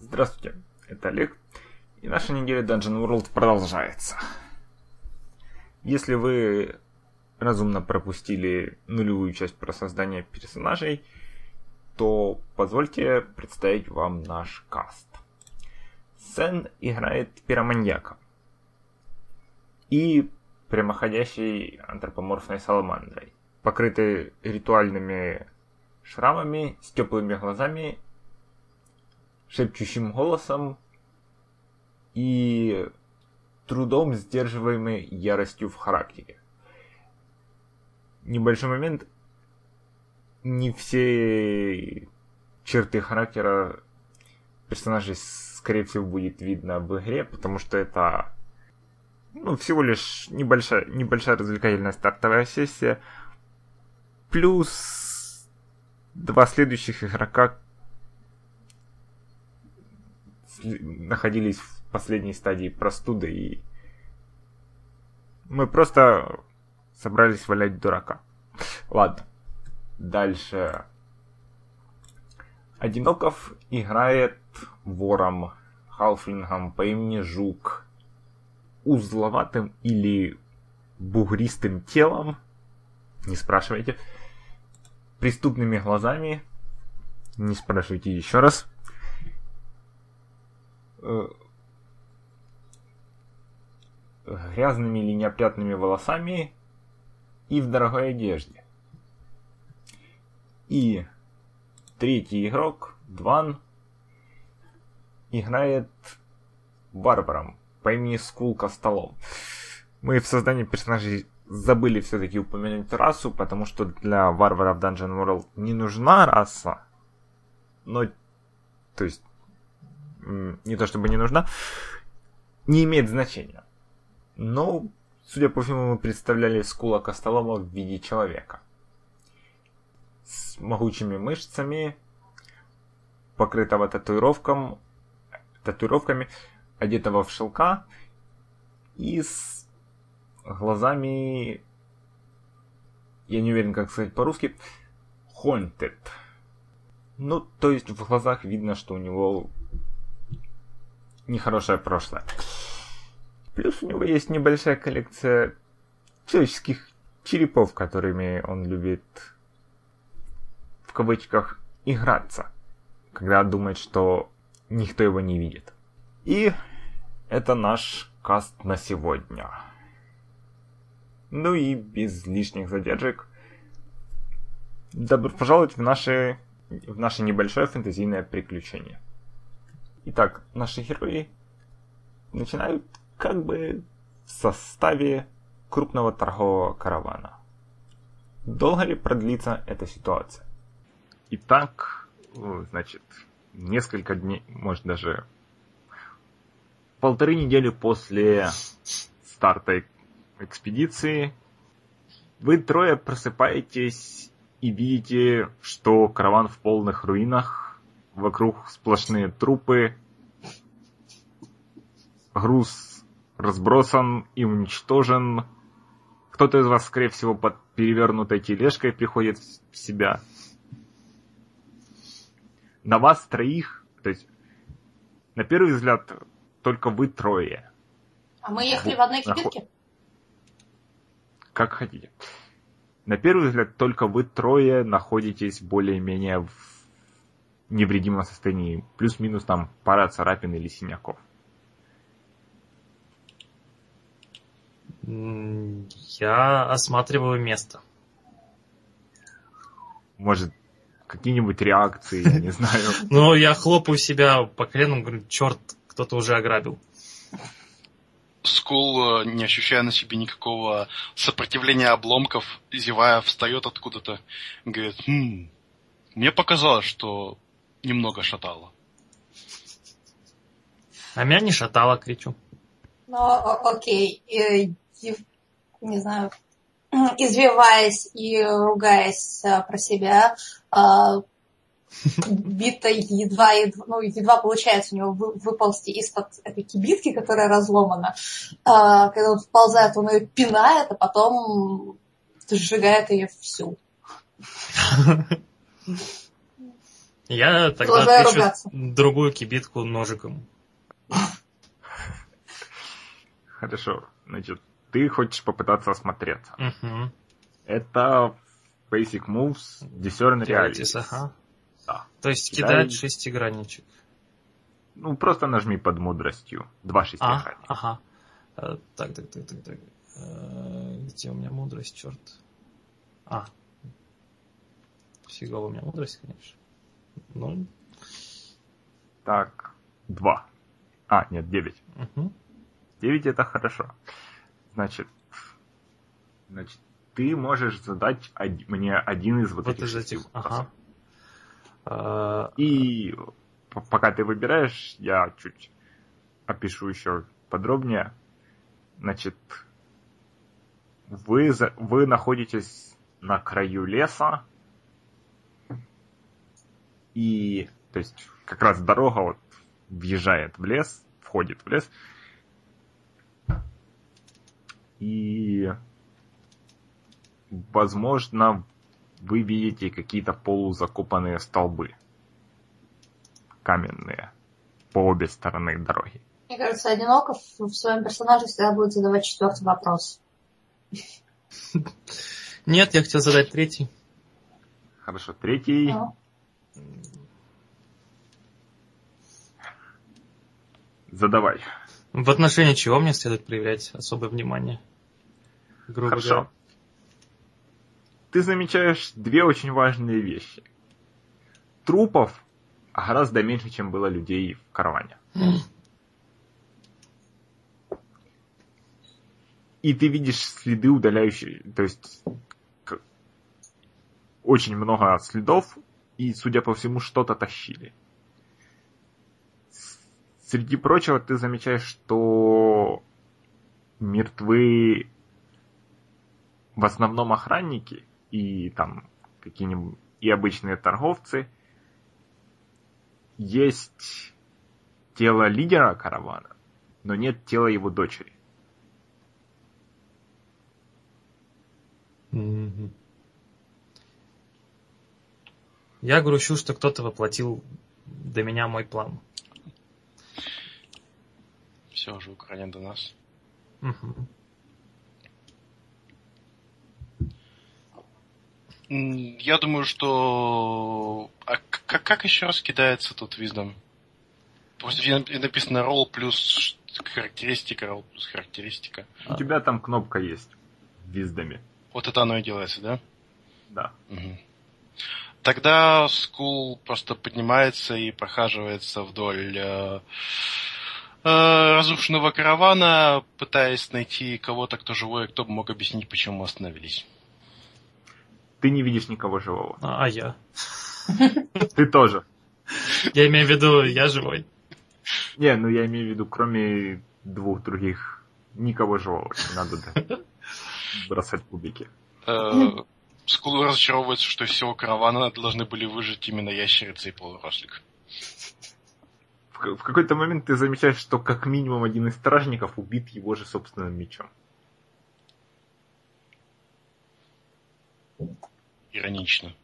Здравствуйте, это Олег, и наша неделя Dungeon World продолжается. Если вы разумно пропустили нулевую часть про создание персонажей, то позвольте представить вам наш каст. Сен играет пироманьяка и прямоходящей антропоморфной саламандрой, покрытой ритуальными шрамами, с теплыми глазами шепчущим голосом и трудом сдерживаемой яростью в характере. Небольшой момент. Не все черты характера персонажей, скорее всего, будет видно в игре, потому что это ну, всего лишь небольшая, небольшая развлекательная стартовая сессия. Плюс два следующих игрока, находились в последней стадии простуды, и мы просто собрались валять дурака. Ладно. Дальше. Одиноков играет вором, халфлингом по имени Жук, узловатым или бугристым телом, не спрашивайте, преступными глазами, не спрашивайте еще раз, грязными или неопрятными волосами и в дорогой одежде. И третий игрок, Дван, играет варваром по имени Скул Костолом. Мы в создании персонажей забыли все-таки упомянуть расу, потому что для варваров Dungeon World не нужна раса. Но, то есть, не то чтобы не нужна, не имеет значения. Но, судя по всему, мы представляли Скула Костолома в виде человека. С могучими мышцами, покрытого татуировком, татуировками, одетого в шелка и с глазами, я не уверен, как сказать по-русски, haunted. Ну, то есть в глазах видно, что у него нехорошее прошлое. Плюс у него есть небольшая коллекция человеческих черепов, которыми он любит в кавычках играться, когда думает, что никто его не видит. И это наш каст на сегодня. Ну и без лишних задержек. Добро пожаловать в наше, в наше небольшое фэнтезийное приключение. Итак, наши герои начинают как бы в составе крупного торгового каравана. Долго ли продлится эта ситуация? Итак, значит, несколько дней, может даже полторы недели после старта экспедиции, вы трое просыпаетесь и видите, что караван в полных руинах Вокруг сплошные трупы. Груз разбросан и уничтожен. Кто-то из вас, скорее всего, под перевернутой тележкой приходит в себя. На вас троих, то есть, на первый взгляд, только вы трое. А мы ехали в одной кибитке? Как хотите. На первый взгляд, только вы трое находитесь более-менее в невредимом состоянии. Плюс-минус там пара царапин или синяков. Я осматриваю место. Может, какие-нибудь реакции, я не знаю. Ну, я хлопаю себя по коленам, говорю, черт, кто-то уже ограбил. Скул, э, не ощущая на себе никакого сопротивления обломков, зевая, встает откуда-то, говорит, хм, мне показалось, что немного шатало. А меня не шатало, кричу. Ну, окей. И, не знаю, извиваясь и ругаясь а, про себя, а, бита едва, едва, ну, едва получается у него выползти из-под этой кибитки, которая разломана. А, когда он вползает, он ее пинает, а потом сжигает ее всю. Я тогда Продолжаю отвечу ругаться. другую кибитку ножиком. Хорошо. Значит, ты хочешь попытаться осмотреться. Угу. Это Basic Moves Discern Realities. ага. Да. То есть Кидай. кидать шестигранничек. Ну, просто нажми под мудростью. Два А, шестигранника. ага. Э, Так, так, так, так, так. Э, Где у меня мудрость, черт? А. Фигово у меня мудрость, конечно. Ну, Так, два. А, нет, девять. угу. Девять это хорошо. Значит, значит, ты можешь задать од- мне один из вот, Вот этих из этих. Ага. Э, И п- пока ты выбираешь, я чуть опишу еще подробнее. Значит, вы, за- вы находитесь на краю леса, и, то есть, как раз дорога вот въезжает в лес, входит в лес, и, возможно, вы видите какие-то полузакопанные столбы каменные по обе стороны дороги. Мне кажется, Одиноков в своем персонаже всегда будет задавать четвертый вопрос. Нет, я хотел задать третий. Хорошо, третий. Ну, Задавай. В отношении чего мне следует проявлять особое внимание? Грубо Хорошо. говоря. Ты замечаешь две очень важные вещи. Трупов гораздо меньше, чем было людей в караване. И ты видишь следы удаляющие, то есть очень много следов, и, судя по всему, что-то тащили. Среди прочего, ты замечаешь, что мертвы в основном охранники и там какие-нибудь и обычные торговцы. Есть тело лидера каравана, но нет тела его дочери. Мгм. Я грущу, что кто-то воплотил до меня мой план. Все уже Украина до нас. М, Я думаю, что... А как, как еще раз кидается тут wisdom? Просто написано roll плюс характеристика, roll плюс характеристика. У тебя там кнопка есть в wisdom е. Вот это оно и делается, да? Да. Мгм. Тогда Скул просто поднимается и прохаживается вдоль э, э, разрушенного каравана, пытаясь найти кого-то, кто живой, кто бы мог объяснить, почему мы остановились. Ты не видишь никого живого. А, а я? Ты тоже. Я имею в виду, я живой. Не, ну я имею в виду, кроме двух других, никого живого. Не надо бросать кубики. Скул разочаровывается, что из всего каравана должны были выжить именно ящерица и полурослик. В, в какой-то момент ты замечаешь, что как минимум один из стражников убит его же собственным мечом. Иронично.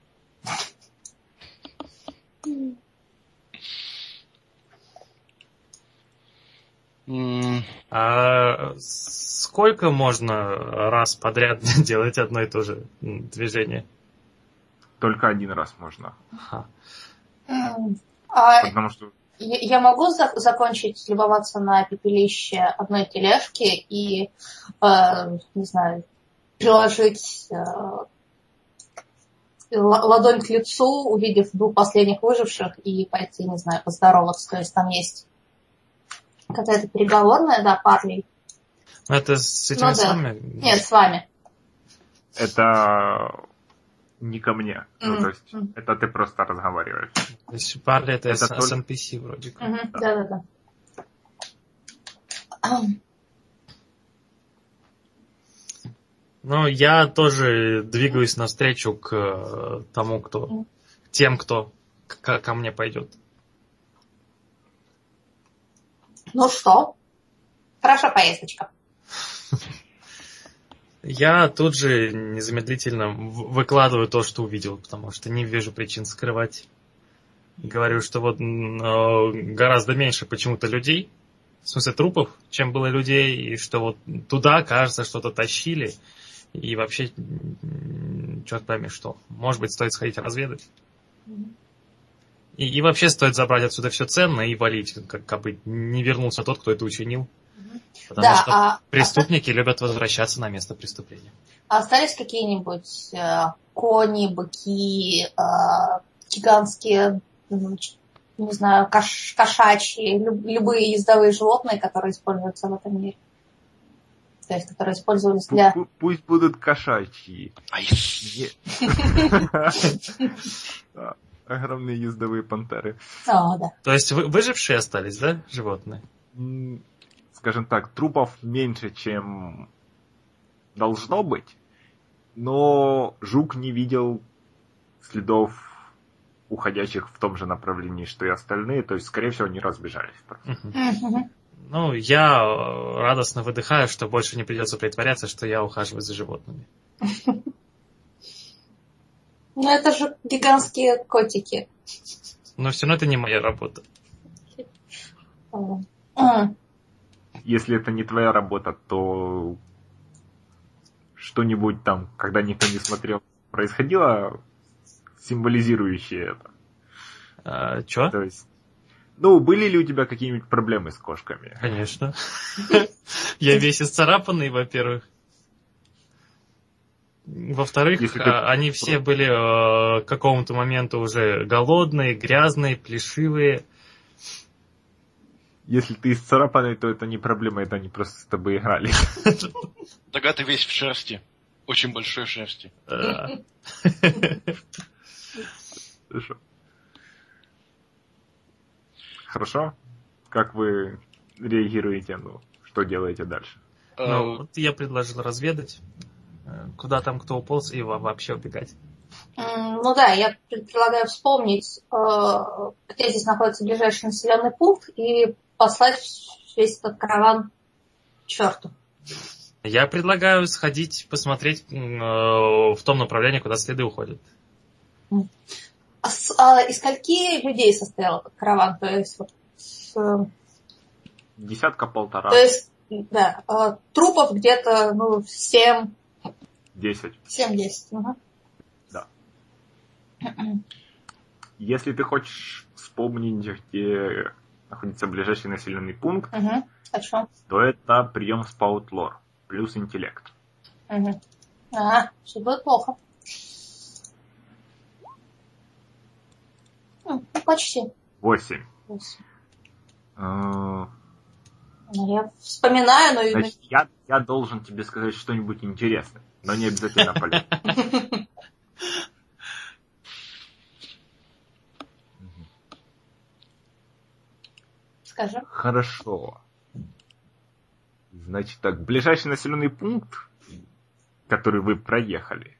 А сколько можно раз подряд делать одно и то же движение? Только один раз можно. Ага. а Потому что я я могу зак- закончить любоваться на пепелище одной тележки и, э, не знаю, приложить э, л- ладонь к лицу, увидев двух последних выживших, и пойти, не знаю, поздороваться. То есть там есть какая-то переговорная, да, парней. Ну, это с этими Ну да. самыми? Нет, с вами. это не ко мне. Ну, Мгм. то есть, Мгм. это ты просто разговариваешь. То есть Парли это, Это с, только- с NPC вроде как. Мгм, Да-да-да. Ну, я тоже двигаюсь навстречу к э, тому, кто... Тем, кто к- ко мне пойдет. Ну что? Хорошая поездочка. Я тут же незамедлительно выкладываю то, что увидел, потому что не вижу причин скрывать. говорю, что вот гораздо меньше почему-то людей, в смысле трупов, чем было людей, и что вот туда, кажется, что-то тащили, и вообще, черт пойми что. Может быть, стоит сходить разведать. И, и вообще стоит забрать отсюда все ценное и валить, как, как бы не вернулся тот, кто это учинил. Потому Да, что а, преступники любят возвращаться на место преступления. а остались какие-нибудь э, кони, быки, э, гигантские, ч- не знаю, кош- кошачьи, люб- любые ездовые животные, которые используются в этом мире? То есть, которые использовались для... Пу- Пусть будут кошачьи. Огромные ездовые пантеры. О, да. То есть вы- выжившие остались, да, животные? Скажем так, трупов меньше, чем должно быть, но жук не видел следов уходящих в том же направлении, что и остальные, то есть, скорее всего, они разбежались. Ну, я э, радостно выдыхаю, что больше не придется притворяться, что я ухаживаю за животными. Ну, это же гигантские котики. Но все равно это не моя работа. М. Если это не твоя работа, то что-нибудь там, когда никто не смотрел, происходило, символизирующее это. А, чё? То есть, ну, были ли у тебя какие-нибудь проблемы с кошками? Конечно. Я весь исцарапанный, во-первых. Во-вторых, Если а, они все были э, к какому-то моменту уже голодные, грязные, плешивые. Если ты исцарапанный, то это не проблема, это они просто с тобой играли. Тогда ты весь в шерсти. Очень большой шерсти. Э, Хорошо. Хорошо? Как вы реагируете? Ну, что делаете дальше? Ну, Э, вот я предложил разведать, э, куда там кто уполз и вообще убегать. Ну да, я предлагаю вспомнить, э, где здесь находится ближайший населенный пункт и послать весь этот караван к черту. Я предлагаю сходить посмотреть э, в том направлении, куда следы уходят. А, с, а из скольки людей состоял караван? То есть вот, с... Десятка полтора. То есть, да, э, трупов где-то ну, семь 10. 7-10, ага. Да. Если ты хочешь вспомнить, где находится ближайший населенный пункт, угу. Хорошо. А то это прием спаутлор плюс интеллект. Угу. А, все будет плохо. Ну, почти. Восемь. Восемь. А, ну, я вспоминаю, но... Значит, я, я должен тебе сказать что-нибудь интересное но не обязательно полезное. скажи. Хорошо. Значит так, ближайший населенный пункт, который вы проехали,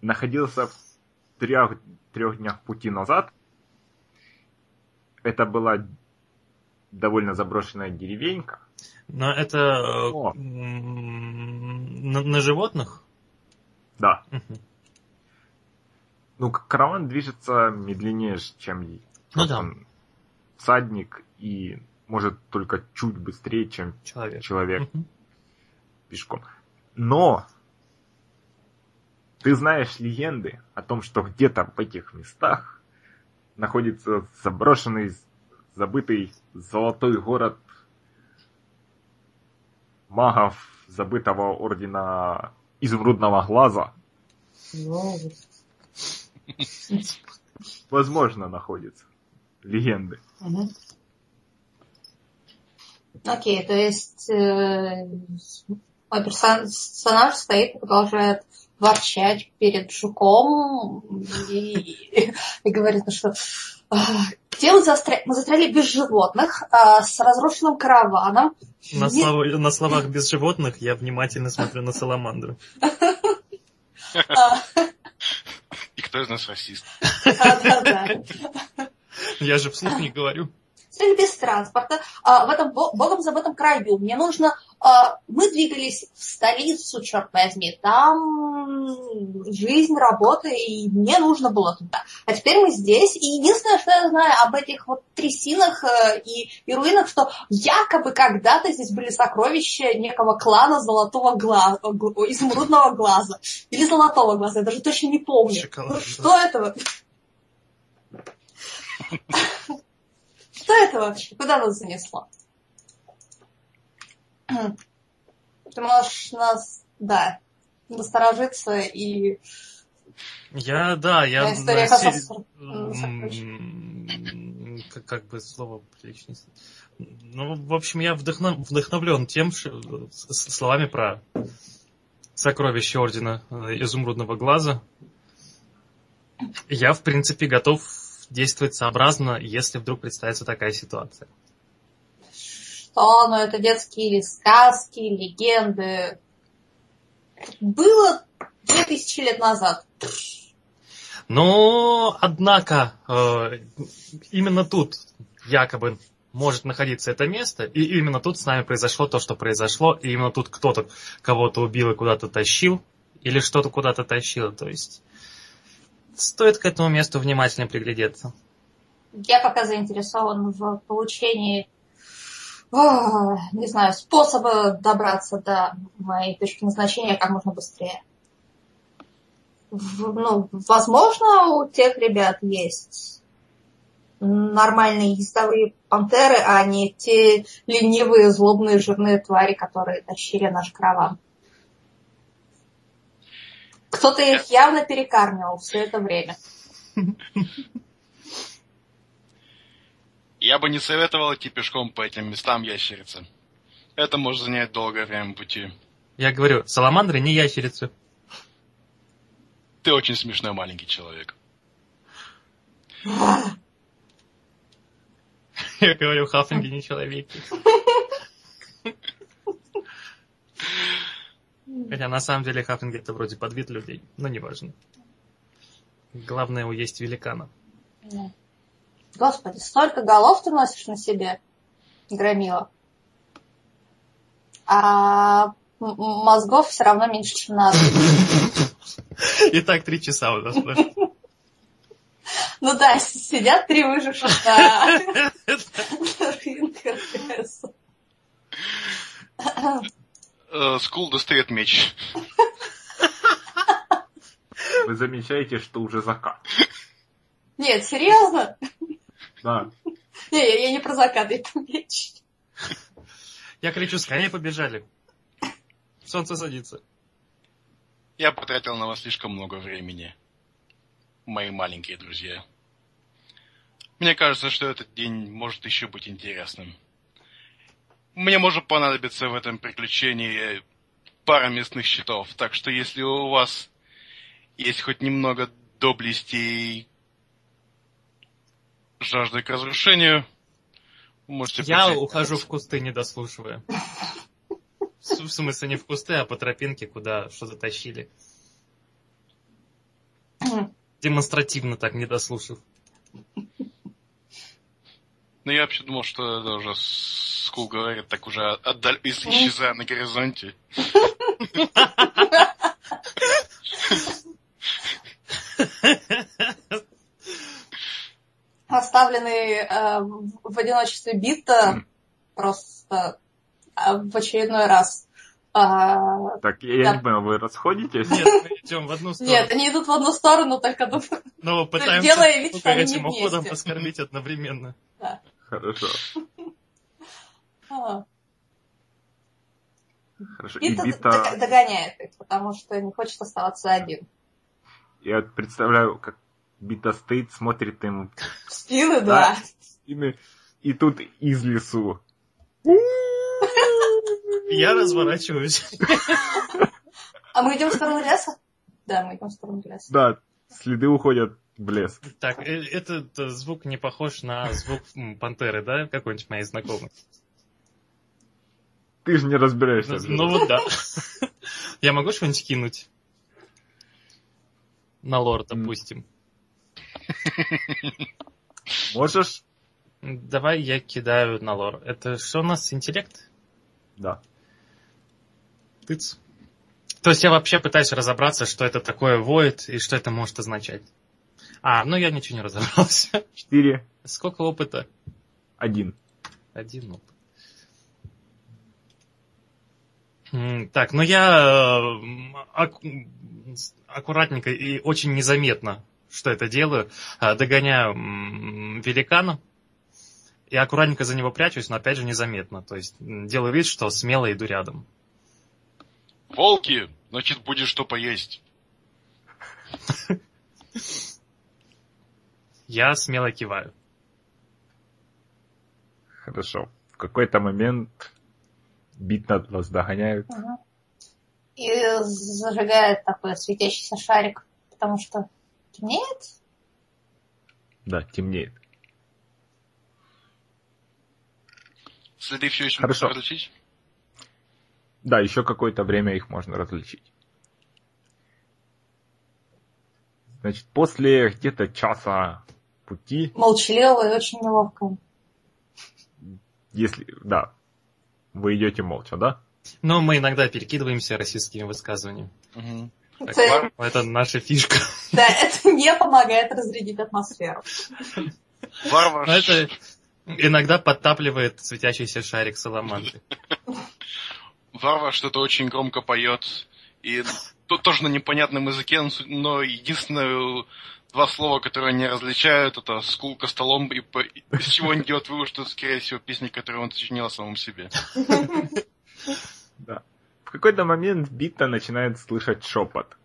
находился в трех, трех днях пути назад. Это была довольно заброшенная деревенька. Но это О. на, на животных? Да. Мгм. Ну, караван движется медленнее, чем Ну да. всадник и может только чуть быстрее, чем Человек. человек Мгм. пешком. Но ты знаешь легенды о том, что где-то в этих местах находится заброшенный, забытый золотой город магов забытого ордена изумрудного глаза. Возможно, находится. Легенды. Окей, то есть э, мой персон- персонаж стоит и продолжает ворчать перед жуком и, и говорит, ну что «А, где мы застряли? Мы застряли без животных, а, с разрушенным караваном. На, Не- слова- на словах без животных я внимательно смотрю на саламандру. А, И кто из нас расист? Да-да-да. Я же вслух не говорю. Или без транспорта, а, в этом богом забытом краю. Мне нужно... А, мы двигались в столицу, черт возьми. Там жизнь, работа, и мне нужно было туда. А теперь мы здесь, и единственное, что я знаю об этих вот трясинах э, и, и руинах, что якобы когда-то здесь были сокровища некого клана золотого глаза, изумрудного глаза. Или золотого глаза, я даже точно не помню. Шоколад. Что это? Что это вообще? Куда нас занесло? Ты можешь нас, да, насторожиться и... Я, да, я... История как, как бы слово приличнее. Ну, в общем, я вдохнов, вдохновлен тем, что, словами про сокровище Ордена Изумрудного Глаза. Я, в принципе, готов действовать сообразно, если вдруг представится такая ситуация. Что? Ну, это детские сказки, легенды. Было 2000 лет назад. Но, однако, э, именно тут якобы может находиться это место, и именно тут с нами произошло то, что произошло, и именно тут кто-то кого-то убил и куда-то тащил, или что-то куда-то тащило, то есть стоит к этому месту внимательно приглядеться. Я пока заинтересован в получении, о, не знаю, способа добраться до моей точки назначения как можно быстрее. В, ну, возможно, у тех ребят есть нормальные ездовые пантеры, а не те ленивые, злобные, жирные твари, которые тащили наш караван. Кто-то их явно перекармливал все это время. Я бы не советовал идти пешком по этим местам ящерицы. Это может занять долгое время пути. Я говорю, саламандры не ящерицы. Ты очень смешной маленький человек. Я говорю, хафлинги не человеки. Хотя на самом деле хафлинги это вроде подвид людей, но неважно. Главное уесть великана. Господи, столько голов ты носишь на себе, громила. А мозгов все равно меньше, чем надо. И так три часа у нас Ну да, сидят три выживших на рынке Скул достает меч. Вы замечаете, что уже закат. Нет, серьезно? Да. Не, я не про закат, я про меч. Я кричу, скорее побежали. Солнце садится. Я потратил на вас слишком много времени, мои маленькие друзья. Мне кажется, что этот день может еще быть интересным. Мне может понадобиться в этом приключении пара местных счетов. Так что если у вас есть хоть немного доблести и жажды к разрушению, можете... Я ухожу в кусты, не дослушивая. В смысле, не в кусты, а по тропинке, куда что-то тащили. Демонстративно так, не дослушав. Ну, я вообще думал, что это уже Скул говорит, так уже отдаль... исчезая на горизонте. Оставленный э, в одиночестве Бита просто э, в очередной раз а, так, я, да. не понял, вы расходитесь? Нет, мы идем в одну сторону. Нет, они идут в одну сторону, только ну, пытаемся делая вид, что этим уходом оскорбить одновременно. Да. Хорошо. А. Хорошо. И, и Бита... догоняет их, потому что не хочет оставаться один. Я представляю, как Бита стоит, смотрит им в спины, да. Спины, и тут из лесу. Я разворачиваюсь. А мы идем в сторону леса? Да, мы идем в сторону леса. Да, следы уходят в лес. Так, э, этот звук не похож на звук пантеры, да? Какой-нибудь моей знакомый. Ты же не разбираешься. Ну, ну вот да. Я могу что-нибудь кинуть? На лор, допустим. Можешь Давай я кидаю на лор. Это что у нас, интеллект? Да. Тыц. То есть я вообще пытаюсь разобраться, что это такое воет и что это может означать. А, ну я ничего не разобрался. Четыре, Сколько опыта? один. Один опыт. Так, ну я э, аккуратненько и очень незаметно, что это делаю, а, догоняю великана и аккуратненько за него прячусь, но опять же незаметно. То есть делаю вид, что смело иду рядом. Волки, значит, будет что поесть. Я смело киваю. Хорошо. В какой-то момент бит над вас догоняют. И зажигает такой светящийся шарик, потому что темнеет. Да, темнеет. Следы все еще Хорошо. можно различить? Да, еще какое-то время их можно различить. Значит, после где-то часа пути, Молчаливо и очень неловко. если, да, вы идете молча, да? Но мы иногда перекидываемся российскими высказываниями. Мгм. Так, Это- Это наша фишка. Да, это не помогает разрядить атмосферу. Варвар, это иногда подтапливает светящийся шарик саламандры. Варвар что-то очень громко поет. И тут тоже на непонятном языке, но единственное два слова, которые они различают, это скулка столом, и по- из чего он делает вывод, что это, скорее всего, песня, которую он сочинил о самом себе. Да. В какой-то момент Бита начинает слышать шепот.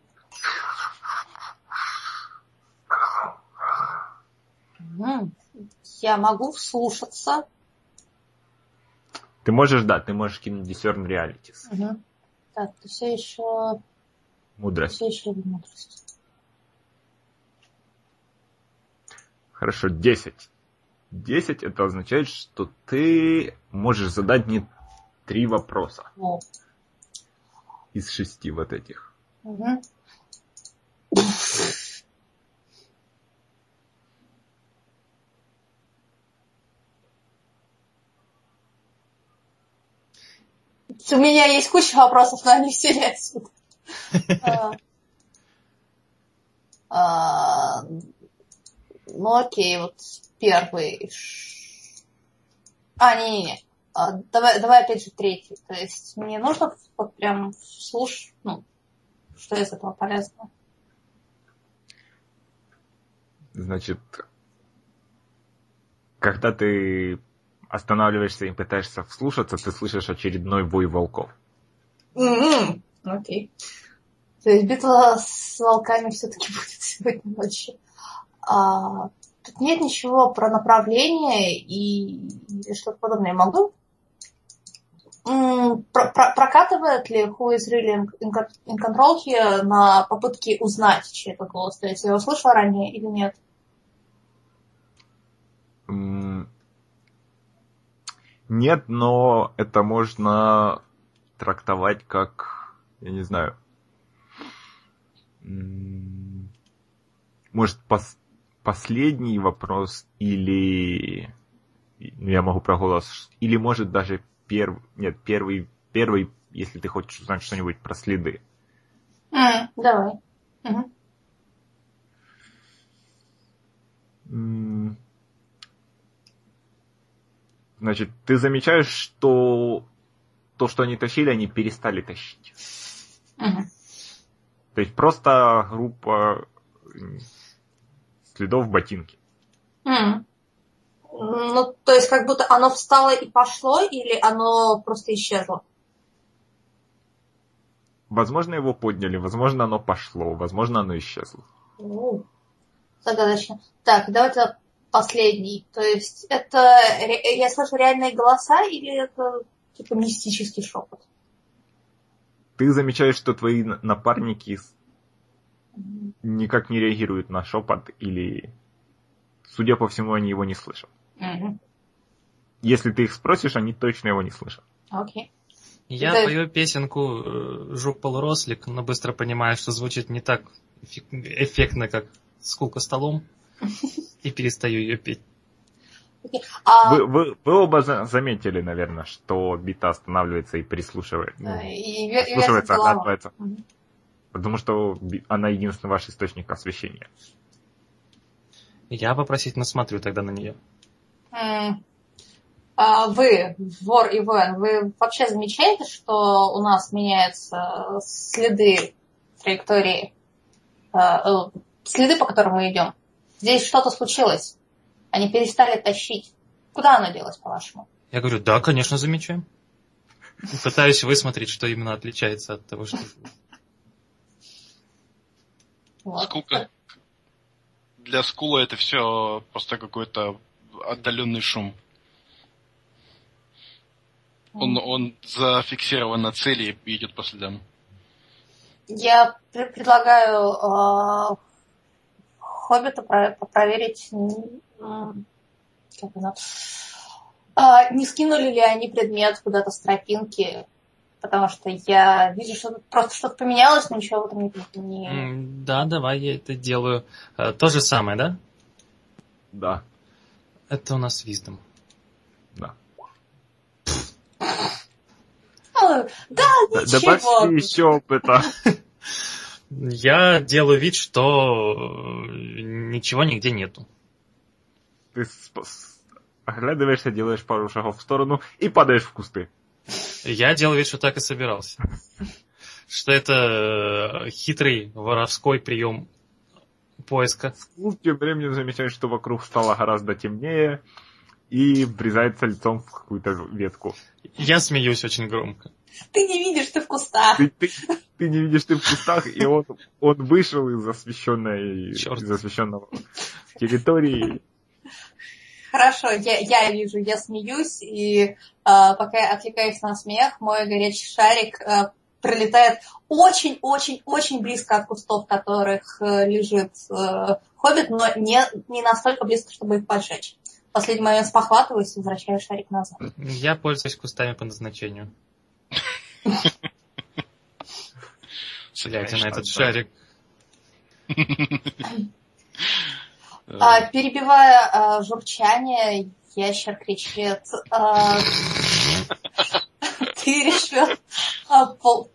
Я могу вслушаться. Ты можешь, да, ты можешь кинуть Discern Realities. Мгм. Так, ты все еще, Мудрость. все еще мудрость. Хорошо, 10. 10 это означает, что ты можешь задать не три вопроса Во. из шести вот этих. Мгм. У меня есть куча вопросов, но они все не отсюда. Ну окей, вот первый. А, не-не-не. А, Давай, давай опять же третий. То есть мне нужно вот прям слушать, ну, что из этого полезно. Значит, когда ты останавливаешься и пытаешься вслушаться, ты слышишь очередной вой волков. М-м, Окей. То есть битва с волками все-таки будет сегодня ночью. А, тут нет ничего про направление и, что-то подобное. Могу? Про- про- прокатывает ли Who is really in, in control here на попытке узнать, чей это голос? То есть я его слышала ранее или нет? Нет, но это можно трактовать как, я не знаю, может, пос- последний вопрос или ну, я могу про голос, или может даже первый, нет, первый, первый, если ты хочешь узнать что-нибудь про следы. М, давай. Мгм. М, Значит, ты замечаешь, что то, что они тащили, они перестали тащить. Мгм. То есть просто группа следов в ботинке. М. Ну, то есть как будто оно встало и пошло, или оно просто исчезло? Возможно, его подняли, возможно, оно пошло, возможно, оно исчезло. У, Загадочно. Так, давайте последний. То есть это, я слышу реальные голоса или это типа мистический шепот? Ты замечаешь, что твои напарники никак не реагируют на шепот или, судя по всему, они его не слышат. Мгм. Если ты их спросишь, они точно его не слышат. Окей. Я Да. пою песенку э, «Жук полурослик», но быстро понимаю, что звучит не так эффек- эффектно, как «Скулка столом», и перестаю ее петь. А, Вы, вы, вы оба за- заметили, наверное, что бита останавливается и прислушивает. ну, и прислушивается, головой. оглядывается. Потому что она единственный ваш источник освещения. Я вопросительно смотрю тогда на нее. А вы, вор и воин, вы вообще замечаете, что у нас меняются следы траектории, э, э, следы, по которым мы идем? Здесь что-то случилось. Они перестали тащить. Куда оно делось, по-вашему? Я говорю, да, конечно, замечаем. Пытаюсь высмотреть, что именно отличается от того, что... Вот. Сколько для скула это все просто какой-то отдаленный шум. Он, он зафиксирован на цели и идет по следам. Я пр- предлагаю э, Хоббиту про- проверить, как оно, а, не скинули ли они предмет куда-то с тропинки, потому что я вижу, что тут просто что-то поменялось, но ничего в этом не... Да, давай я это делаю. Э, То же самое, да? Да, Это у нас виздом. да. А, Да, ничего. Добавьте еще опыта. Я делаю вид, что э, ничего нигде нету. Ты оглядываешься, делаешь пару шагов в сторону и падаешь в кусты. Я делаю вид, что так и собирался. Что это э, хитрый воровской прием поиска. Скул тем временем замечает, что вокруг стало гораздо темнее и врезается лицом в какую-то ветку. Я смеюсь очень громко. Ты не видишь, ты в кустах. Ты, ты- ты не видишь, ты в кустах, и он, он вышел из освещенной, Чёрт. из освещенного территории. Хорошо, я, я вижу, я смеюсь, и а, пока я отвлекаюсь на смех, мой горячий шарик а, пролетает очень-очень-очень близко от кустов, в которых э, лежит э, хоббит, но не, не настолько близко, чтобы их поджечь. В последний момент спохватываюсь и возвращаю шарик назад. Я пользуюсь кустами по назначению. Глядя на этот шарик. А, перебивая а, журчание, ящер кричит. а, ты решил... а, пол-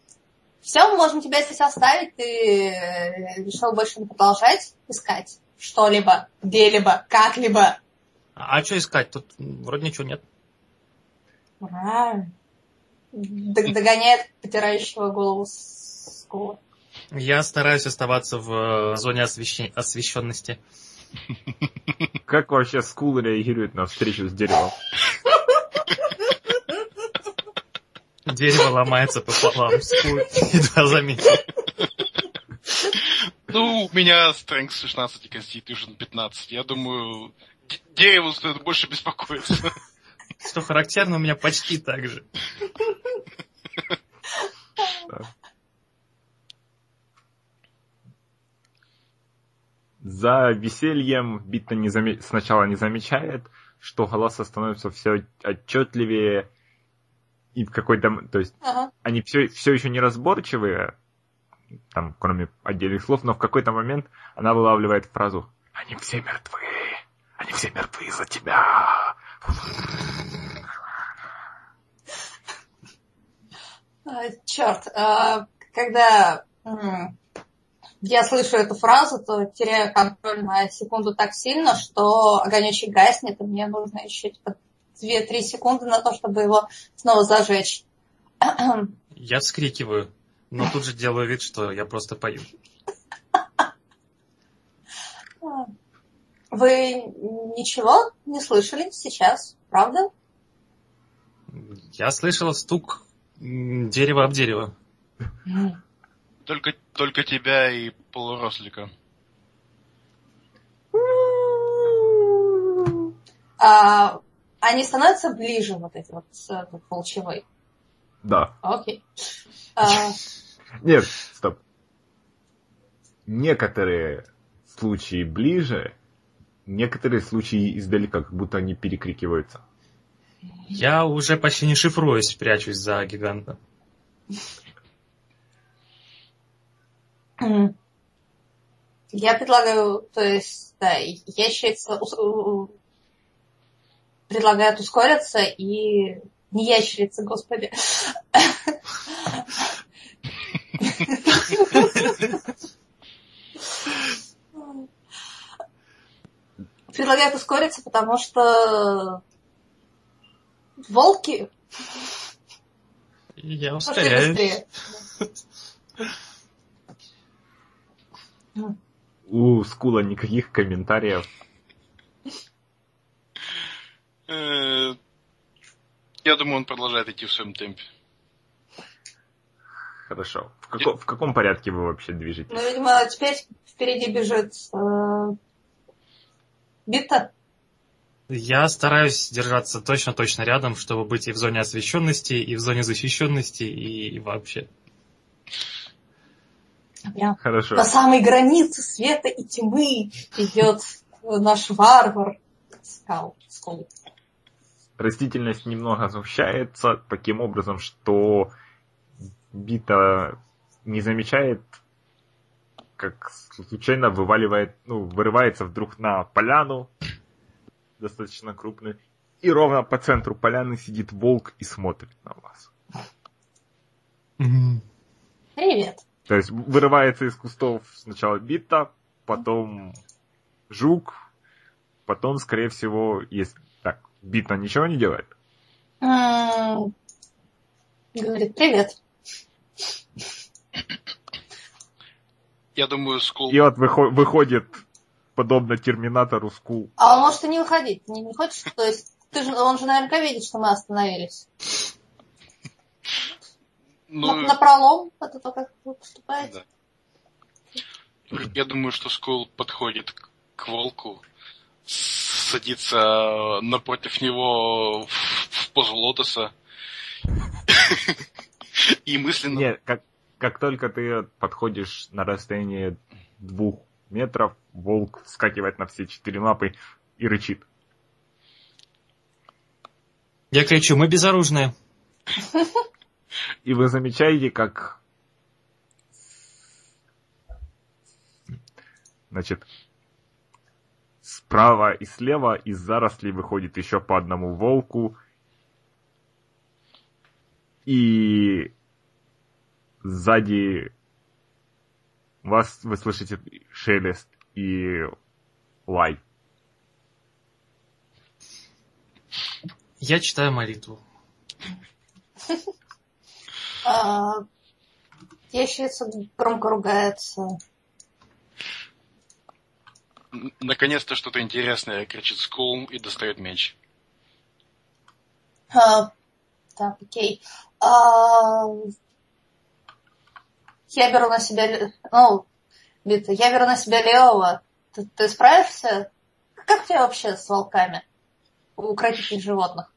Все, мы можем тебя здесь оставить. Ты э, решил больше не продолжать искать что-либо, где-либо, как-либо. А что искать? Тут вроде ничего нет. Ра. Д- Догоняет потирающего голову скула. Я стараюсь оставаться в э, зоне освещи- освещенности. Как вообще скул реагирует на встречу с деревом? Дерево ломается пополам. Скул едва заметил. Ну, у меня Strength 16 и Constitution 15. Я думаю, д- дереву стоит больше беспокоиться. Что характерно, у меня почти так же. За весельем Битта не заме- сначала не замечает, что голоса становятся все отчетливее и в какой-то... То есть Ага. они все, все еще неразборчивые, там, кроме отдельных слов, но в какой-то момент она вылавливает фразу «Они все мертвы! Они все мертвы из-за тебя!» Черт, а, когда я слышу эту фразу, то теряю контроль на секунду так сильно, что огонечек гаснет, и мне нужно еще типа 2-3 секунды на то, чтобы его снова зажечь. Я вскрикиваю, но тут же делаю вид, что я просто пою. Вы ничего не слышали сейчас, правда? Я слышала стук дерева об дерево. Только, только тебя и полурослика. А, они становятся ближе, вот эти вот с волчевой. Да. Окей. А, Нет, стоп. Некоторые случаи ближе, некоторые случаи издалека, как будто они перекрикиваются. Я уже почти не шифруюсь, прячусь за гиганта. Я предлагаю, то есть, да, ящерица... предлагает ускориться и не ящерица, господи. Предлагает ускориться, потому что волки Я ускоряюсь. У Скула никаких комментариев. Э, Я думаю, он продолжает идти в своем темпе. Хорошо. В, како- в каком порядке вы вообще движетесь? Ну, видимо, теперь впереди бежит э, Бита. Я стараюсь держаться точно-точно рядом, чтобы быть и в зоне освещенности, и в зоне защищенности, и вообще. Прям Хорошо. на самой границе света и тьмы идет наш варвар. Скал. Скул. Растительность немного сгущается таким образом, что Бита не замечает, как случайно вываливает, ну, вырывается вдруг на поляну, достаточно крупную, и ровно по центру поляны сидит волк и смотрит на вас. Привет. То есть вырывается из кустов сначала бита, потом жук, потом, скорее всего, есть... Так, бита ничего не делает? Говорит, привет. Я думаю, Скул... И вот выхо- выходит, подобно Терминатору, Скул. А он может и не выходить. Не, не хочешь? То есть, ты же, он же наверняка видит, что мы остановились. Ну, напролом это то, как вы поступаете. да. Я думаю, что Скул подходит к- к волку, садится напротив него в, в позу лотоса и мысленно... Нет, как, как только ты подходишь на расстояние двух метров, волк вскакивает на все четыре лапы и рычит. Я кричу, мы безоружные. И вы замечаете, как... Значит, справа и слева из зарослей выходит еще по одному волку. И сзади вас вы слышите шелест и лай. Я читаю молитву. А, ящерица громко ругается. Наконец-то что-то интересное, кричит Скул и достает меч. А, так, окей. А, я беру на себя... Ну, Бита, я беру на себя левого. Ты, ты справишься? Как у тебя вообще с волками? Укротитель животных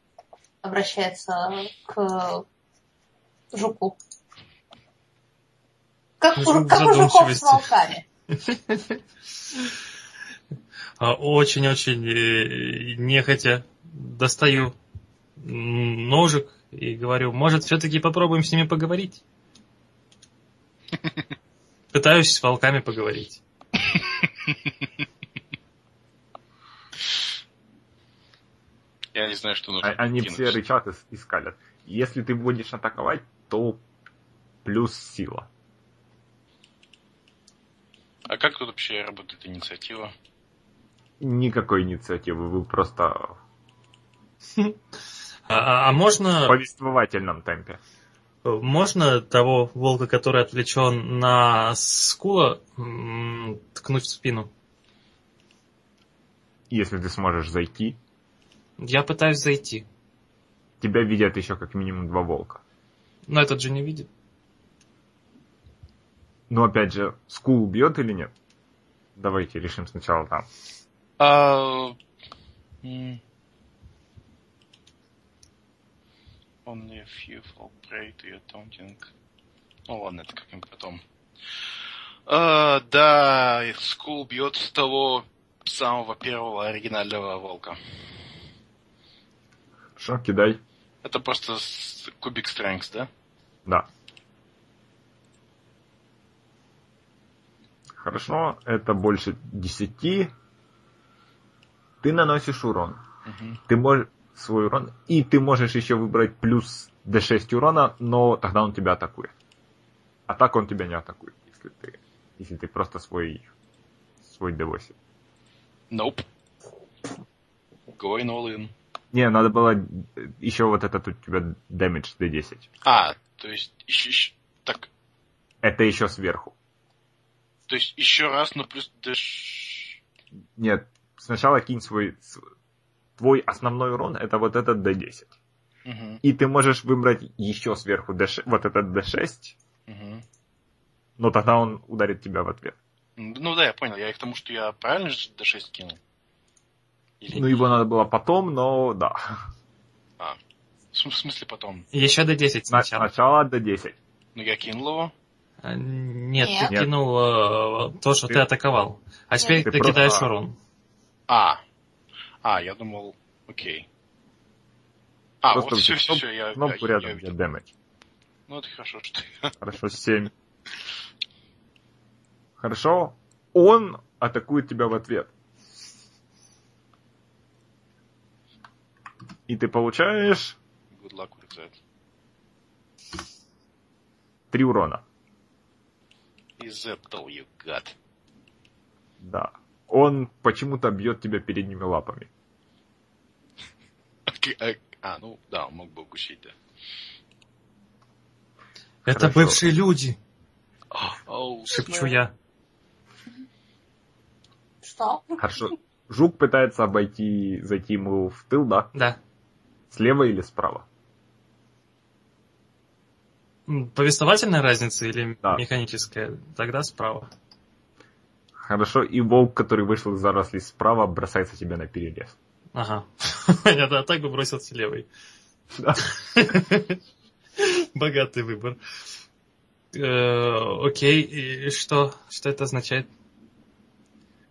обращается к жуку. Как, у- как у жуков с волками? А, Очень-очень э, нехотя достаю ножик и говорю, может, все-таки попробуем с ними поговорить? Пытаюсь с волками поговорить. Я не знаю, что А- нужно. Они кинуть. все рычат и скалят. Если ты будешь атаковать, то плюс сила. А как тут вообще работает инициатива? Никакой инициативы, вы просто А, а- а можно, в повествовательном темпе. можно того волка, который отвлечен на скула, ткнуть в спину? Если ты сможешь зайти, Я пытаюсь зайти, тебя видят еще как минимум два волка. Но этот же не видит. Но опять же, скул убьет или нет? Давайте решим сначала там. А. Only a few fall prey to your taunting. Ну ладно, это как-нибудь потом. А, да, Скул бьет с того самого первого оригинального волка. Что, кидай. Это просто кубик Strength, да? Да. Хорошо, это больше 10. Ты наносишь урон. Мгм. Ты можешь... свой урон, и ты можешь еще выбрать плюс d6 урона, но тогда он тебя атакует. А так он тебя не атакует, если ты, если ты просто свой, свой d8. Nope. Going all in. Не, надо было еще вот этот у тебя damage d10. А, то есть еще, еще- так, Это еще сверху. то есть еще раз на плюс дэш... Нет, сначала кинь свой... Твой основной урон это вот этот d10. Мгм, И ты можешь выбрать еще сверху D6, вот этот d6, мгм. но тогда он ударит тебя в ответ. Ну да, я понял. Я к тому, что я правильно же d6 кинул? Или Ну, его надо было потом, но да. В см- в смысле потом? Еще до 10 На- сначала. Сначала d10. Ну я кинул его. А, Нет, Нет. ты кинул э, то, что Ты- ты атаковал. А теперь Ты ты, просто- кидаешь урон. А. А, я думал, окей. А, Просто вот все, все, все, я, Кнопку я- я рядом, где видел. damage. Ну это хорошо, что я... Хорошо, 7. Хорошо. Он атакует тебя в ответ. И ты получаешь Good luck with that. 3 урона. Is that all you got? Да. Он почему-то бьет тебя передними лапами. Окей, а, а, ну да, он мог бы укусить, да. Это Хорошо. бывшие люди, Оу, шепчу snap. я. Что? Хорошо. Жук пытается обойти, зайти ему в тыл, да? Да. Слева или справа? Повествовательная разница или Да. механическая? Тогда справа. Хорошо. И волк, который вышел из зарослей справа, бросается тебе на перерез. Ага. Понятно, а так бы бросился левый. Да. Богатый выбор. Э, Окей, и что? Что это означает?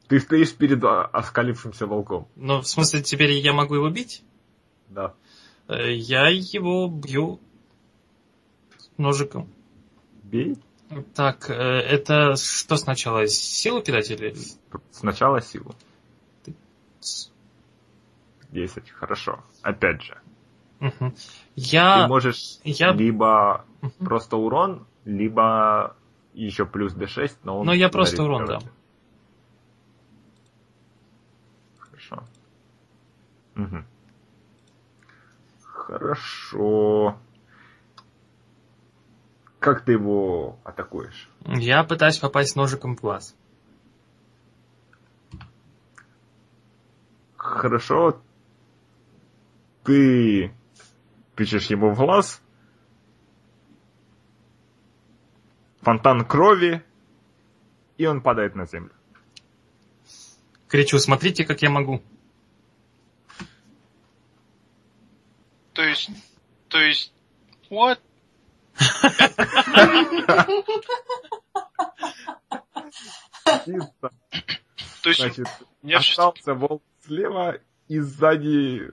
Ты стоишь перед а, оскалившимся волком. Ну, в смысле, теперь я могу его бить? Да. Э, Я его бью ножиком. Бей. Так, э, это что сначала? Силу кидать или... Сначала силу. С- 10. Хорошо. Опять же. Ты Я... можешь я- либо Мгм. просто урон, либо еще плюс d6, но он... Ну, я просто урон дам. Хорошо. Мгм. Хорошо. Как ты его атакуешь? Я пытаюсь попасть ножиком в глаз. Хорошо. Ты тычешь ему в глаз. Фонтан крови. И он падает на землю. Кричу, смотрите, как я могу. То есть, what? Чисто. То есть, Значит, остался волк слева и сзади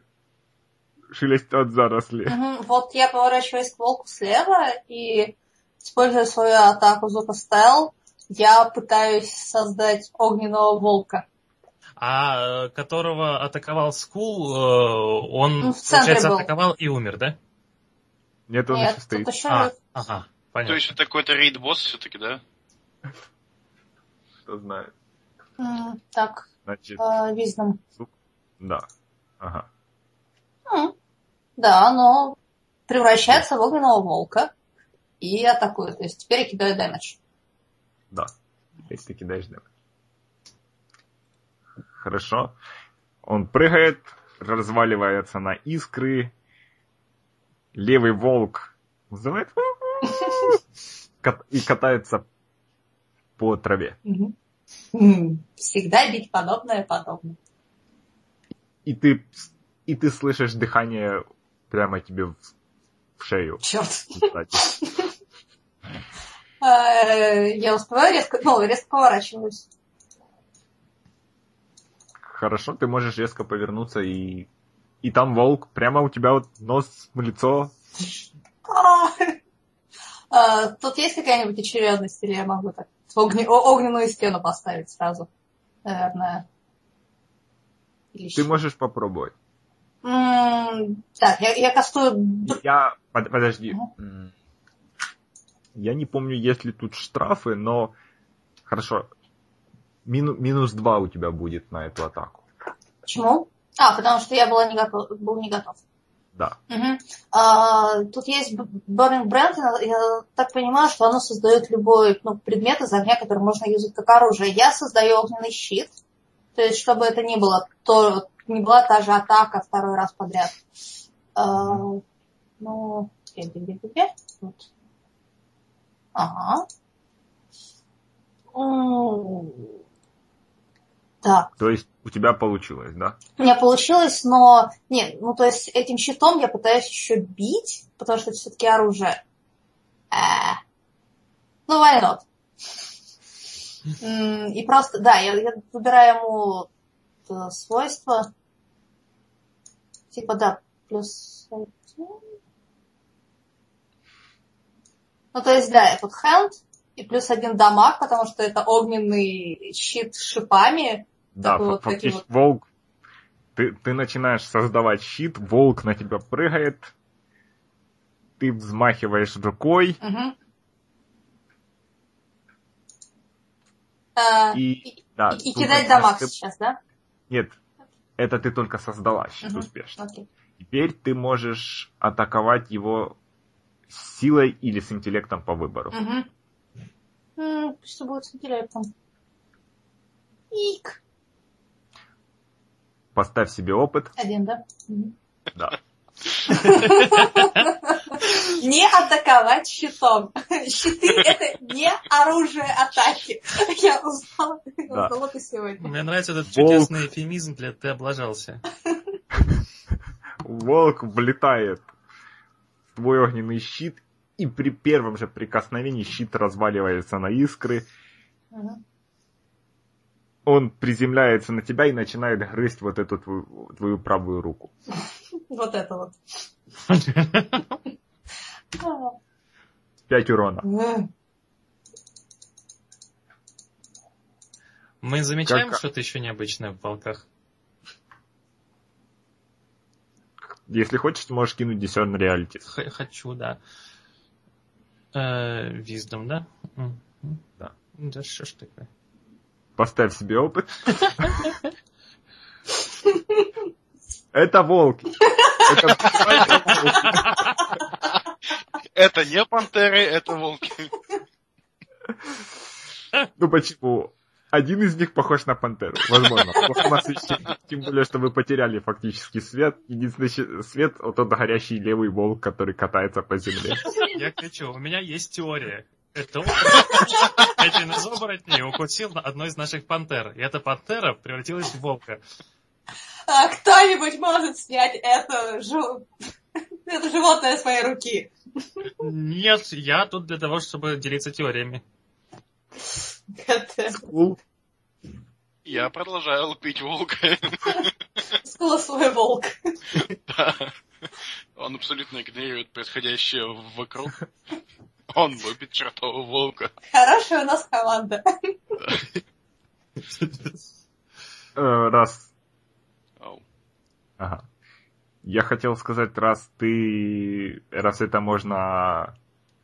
шелестят заросли. Вот я поворачиваюсь к волку слева и, используя свою атаку звука стел, я пытаюсь создать огненного волка. А э, которого атаковал Скул, э, он, Ну, получается, был. атаковал и умер, да? Нет, он Нет, еще стоит. еще А, ага, то понятно. есть это какой-то рейд-босс все-таки, да? Кто знает. Так, Значит, э, визном. да. Ага. М, Да, но превращается в огненного волка и атакует. То есть теперь я кидаю дэмэдж. Да. Если ты кидаешь дэмэдж. Хорошо. Он прыгает, разваливается на искры. Левый волк называет кат- и катается по траве. Всегда бить подобное подобное. И ты, и ты слышишь дыхание прямо тебе в, в шею. Черт. Э, Я успеваю резко, ну, резко поворачиваюсь. Хорошо, ты можешь резко повернуться и... И там волк, прямо у тебя вот нос в лицо. А, Тут есть какая-нибудь очередность, или я могу так огненную стену поставить сразу? Наверное. Ты можешь попробовать. Так, я, я кастую... Я... под- Подожди. Я не помню, есть ли тут штрафы, но... Хорошо. Мину- минус 2 у тебя будет на эту атаку. Почему? А, потому что я была не готов, был не готов. Да. Мгм. А, тут есть Burning Brand, я так понимаю, что оно создает любой ну, предмет из огня, который можно юзать как оружие. Я создаю огненный щит, то есть чтобы это не было то, не была та же атака второй раз подряд. А, ну? Вот. Ага. Так. То есть у тебя получилось, да? У меня получилось, но... Нет, ну то есть этим щитом я пытаюсь еще бить, потому что это все-таки оружие. Э. Ну, why not? И просто, да, я, я выбираю ему э, свойства. Типа, да, плюс... один. Ну, то есть, да, я тут хенд, и плюс один дамаг, потому что это огненный щит с шипами. Да, вот фактически волк... Ты, ты начинаешь создавать щит, волк на тебя прыгает, ты взмахиваешь рукой. А, и... и, да, и- и кидать дамаг ты- сейчас, да? Нет, это ты только создала щит Мгм. успешно. Окей. Теперь ты можешь атаковать его силой или с интеллектом по выбору. Мгм. Что будет с интеллектом? Ик. Поставь себе опыт. Один, да? Да. Не атаковать щитом. Щиты — это не оружие атаки. Я узнала, Да. узнала это сегодня. Мне нравится этот Волк. чудесный эфемизм для «ты облажался». Волк влетает в твой огненный щит, и при первом же прикосновении щит разваливается на искры. Он приземляется на тебя и начинает грызть вот эту твою, твою правую руку. Вот это вот. Пять урона. Мы замечаем Как- что-то еще необычное в волках? Если хочешь, можешь кинуть Discern Realities. Х- хочу, да. Э, Виздом, да? Да. Да что ж такое? Поставь себе опыт. Это волки. Это Это не пантеры, это волки. Ну почему? Один из них похож на пантеру, возможно. Тем более, что вы потеряли фактически свет. Единственный свет — вот тот горящий левый волк, который катается по земле. Я кричу, у меня есть теория. Это один из оборотней укусил на одну из наших пантер. И эта пантера превратилась в волка. А кто-нибудь может снять это, жу- это животное с моей руки? Нет, я тут для того, чтобы делиться теориями. Скул. Я продолжаю лупить волка. скула свой волк. Да. Он абсолютно игнорирует происходящее вокруг. Он лупит чертового волка. Хорошая у нас команда. Э, Раз. Ага. Я хотел сказать, раз ты... Раз это можно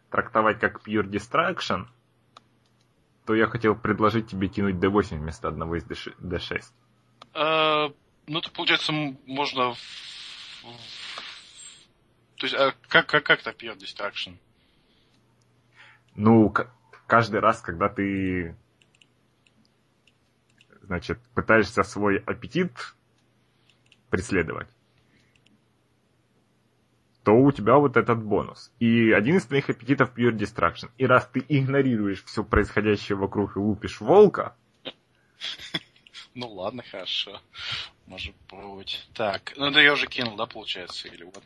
трактовать как pure distraction, то я хотел предложить тебе кинуть D8 вместо одного из D6. D6. А, Ну, то получается, можно... То есть, а как, как, как так Pure Distraction? Ну, каждый раз, когда ты, значит, пытаешься свой аппетит преследовать, то у тебя вот этот бонус. И один из твоих аппетитов Pure Distraction. И раз ты игнорируешь все происходящее вокруг и лупишь волка, Ну ладно, хорошо. Можем пробовать. Так, ну да я уже кинул, да, получается? Или вот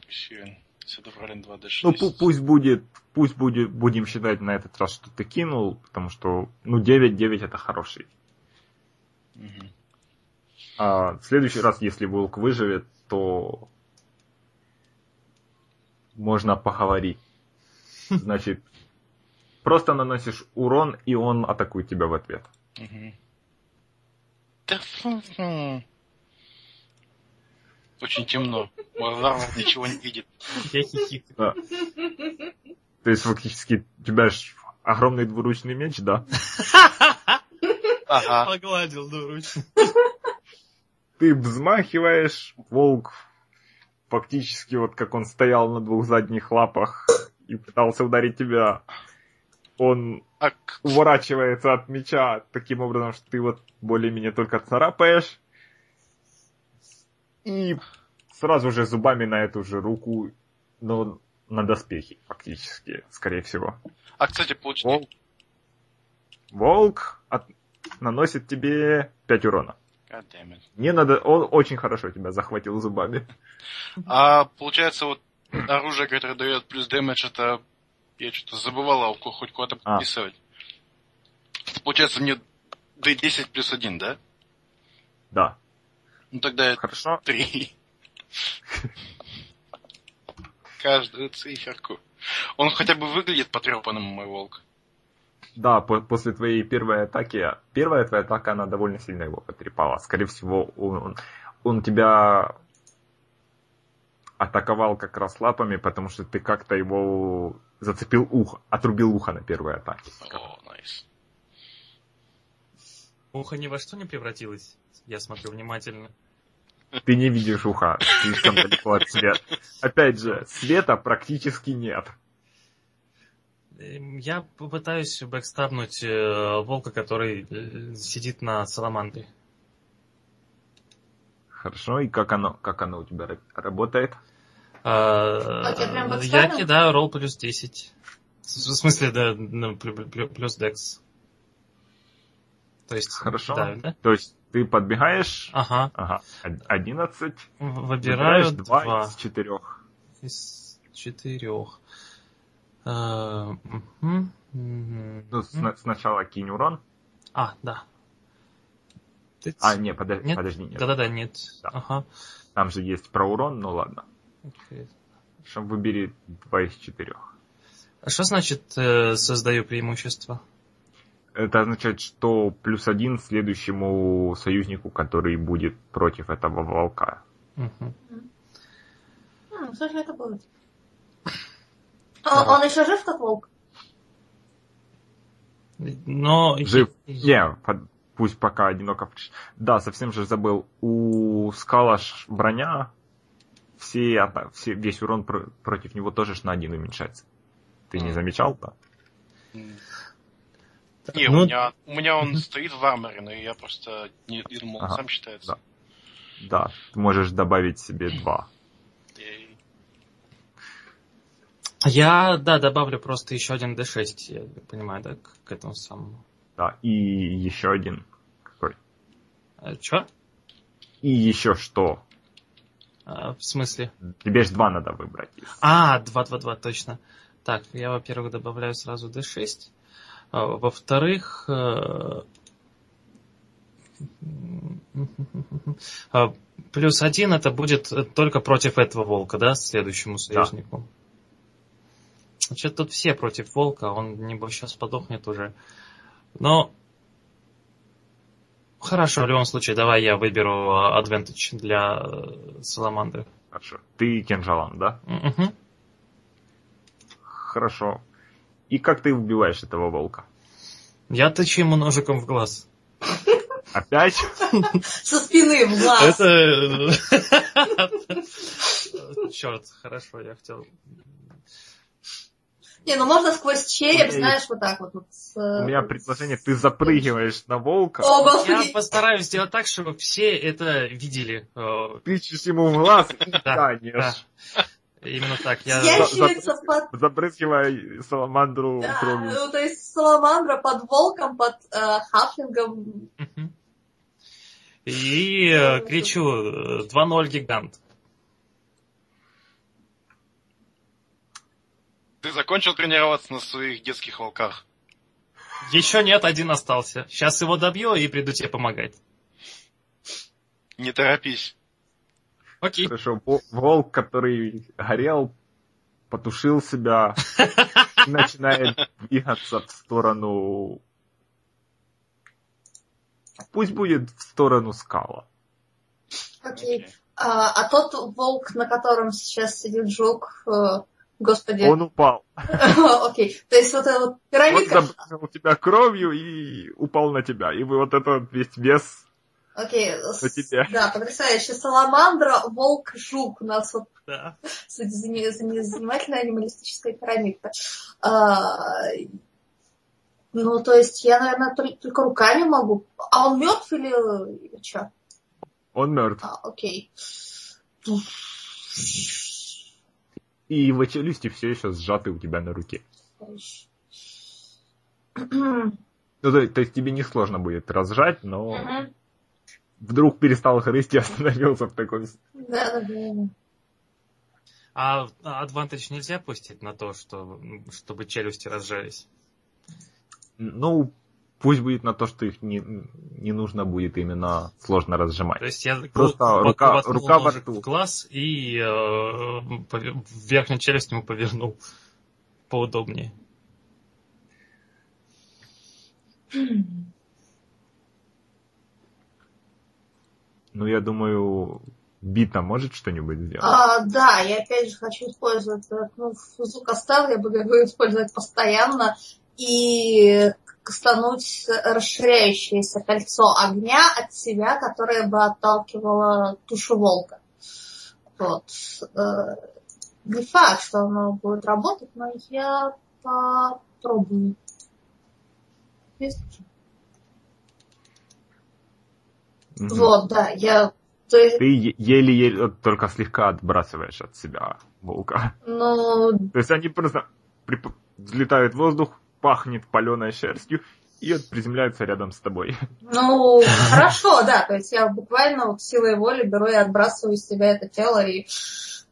2D6. ну пу- пусть будет, пусть будет, будем считать на этот раз, что ты кинул, потому что, ну, 9-9 это хороший. Мгм. А в следующий раз, если волк выживет, то можно поговорить. Значит, просто наносишь урон, и он атакует тебя в ответ. Очень темно. Варвар ничего не видит. Я хихикаю. Да. То есть фактически у тебя ж огромный двуручный меч, да? Ага. Погладил дурочку. Ты взмахиваешь, волк фактически вот как он стоял на двух задних лапах и пытался ударить тебя. Он А уворачивается от меча таким образом, что ты вот более-менее только царапаешь. И сразу же зубами на эту же руку, но на доспехи фактически, скорее всего. а, кстати, получить... Волк, волк от- наносит тебе 5 урона. God damn it. Не надо, он очень хорошо тебя захватил зубами. А получается, вот оружие, которое дает плюс дэмэдж, это... Я что-то забывал хоть куда-то А. подписывать. Это получается мне D10 плюс 1, да? Да, Ну тогда это хорошо. 3. Каждую циферку. Он хотя бы выглядит потрепанным, мой волк. Да, по- после твоей первой атаки, первая твоя атака, она довольно сильно его потрепала. Скорее всего, он, он тебя атаковал как раз лапами, потому что ты как-то его зацепил ухо, отрубил ухо на первой атаке. О, найс. Ухо ни во что не превратилось. Я смотрю внимательно. Ты не видишь уха, слишком далеко от света. Опять же, света практически нет. Я попытаюсь бэкстабнуть э, волка, который э, сидит на саламандре. Хорошо, и как оно, как оно у тебя работает? А, а э, я кидаю ролл плюс 10. В смысле, да, плюс декс. То есть, Хорошо. Да, да? То есть ты подбегаешь. Ага. ага. 11. Выбираю 2, 2 из 4. Из 4. Ну, сна- сначала кинь урон. А, да. А, не, подо- Нет? подожди, нет. Да-да-да, нет. Да. Ага. Там же есть про урон, ну ладно. Что выбери два из четырех. А что значит э, создаю преимущество? Это означает, что плюс один следующему союзнику, который будет против этого волка. М, Что же это будет? А, Он еще жив, как волк? Но... Жив. под- пусть пока одиноко. Да, совсем же забыл. У скала ж броня, все, все, весь урон про- против него тоже ж на один уменьшается. Ты не замечал, да? Не, Ну, у, меня, у меня он стоит в арморе, но я просто не, не думал, Ага, сам считается. Да, ты можешь добавить себе два. Я, да, добавлю просто еще один D6, я понимаю, да, к, к этому самому. Да, и еще один. Какой? А, чё? И еще что? А, в смысле? Тебе ж два надо выбрать. А, 2-2-2, точно. Так, я, во-первых, добавляю сразу D6. А, во-вторых, э, а, плюс один это будет только против этого волка, да, следующему союзнику. Значит, тут все против волка, он, небось, сейчас подохнет уже. Но... Хорошо, в любом случае, давай я выберу а, advantage для э, Саламандры. Хорошо. Ты кинжалом, да? Мгм. Хорошо. И как ты убиваешь этого волка? Я тычу ему ножиком в глаз. Опять? Со спины в глаз. Это... Черт, хорошо, я хотел... Не, ну можно сквозь череп, знаешь, вот так вот. вот с, У меня э, предложение, ты запрыгиваешь на волка, О, Я постараюсь сделать так, чтобы все это видели. Э, тычешь ему в глаз и танешь, Именно так. Я... Ящерица под... забрызгивая саламандру да, кровью. ну, то есть саламандра под волком, под э, хафлингом. И э, кричу э, 2-0 гигант. Ты закончил тренироваться на своих детских волках? Еще нет, один остался. Сейчас его добью и приду тебе помогать. Не торопись. Окей. Хорошо, во- волк, который горел, потушил себя, начинает двигаться в сторону... Пусть будет в сторону скала. Окей. А, а тот волк, на котором сейчас сидит жук, э, господи. Он упал. Окей. То есть вот эта вот пирамидка. Он забрал тебя кровью и упал на тебя. И вы вот этот весь вес Окей, тебе. да, потрясающе. Саламандра, волк, жук. У нас вот Да. занимательная анималистическая пирамидка. А, ну, то есть я, наверное, тол- только руками могу. А он мертв или, или что? Он мертв. А, окей. И его челюсти все еще сжаты у тебя на руке. Ну, то, то есть тебе не сложно будет разжать, но вдруг перестал хрысть и остановился в таком... Да, да, да. А адвантаж нельзя пустить на то, что, чтобы челюсти разжались? Ну, пусть будет на то, что их не, не нужно будет именно сложно разжимать. То есть я Просто гл- рука- рука во рту. в глаз и э, верхнюю челюсть ему повернул поудобнее. Ну, я думаю, Бита может что-нибудь сделать? А, да, я опять же хочу использовать, э, ну, звук оставил, я буду его использовать постоянно и кастануть расширяющееся кольцо огня от себя, которое бы отталкивало тушу волка. Вот. Э, Не факт, что оно будет работать, но я попробую. Мгм. Вот, да, я... То есть, Ты еле-еле вот только слегка отбрасываешь от себя волка. ну, То есть они просто взлетают в воздух, пахнет паленой шерстью, и вот приземляются рядом с тобой. Ну, хорошо, да. То есть я буквально вот силой воли беру и отбрасываю из себя это тело и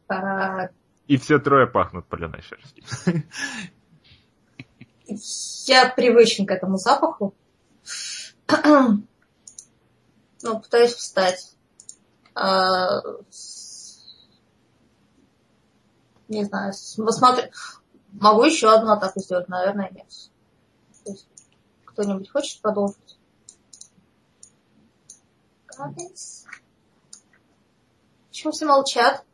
а, И все трое пахнут паленой шерстью. я привычен к этому запаху. Ну, пытаюсь встать. А, не знаю, с- посмотри. Могу еще одну атаку сделать, наверное, нет. Кто-нибудь хочет продолжить? Почему все молчат?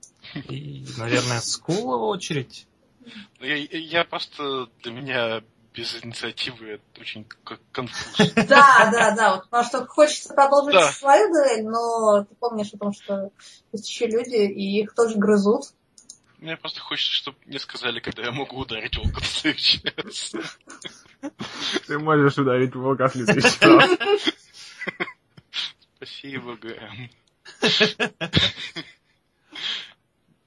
И, наверное, Скула очередь. Ну, Я, я просто для меня без инициативы это очень конфуз. Да, да, да. Вот, потому что хочется продолжить Да. свою дуэль, но ты помнишь о том, что есть еще люди, и их тоже грызут. Мне просто хочется, чтобы мне сказали, когда я могу ударить волка в следующий раз. Ты можешь ударить волка в следующий раз. Спасибо, ГМ.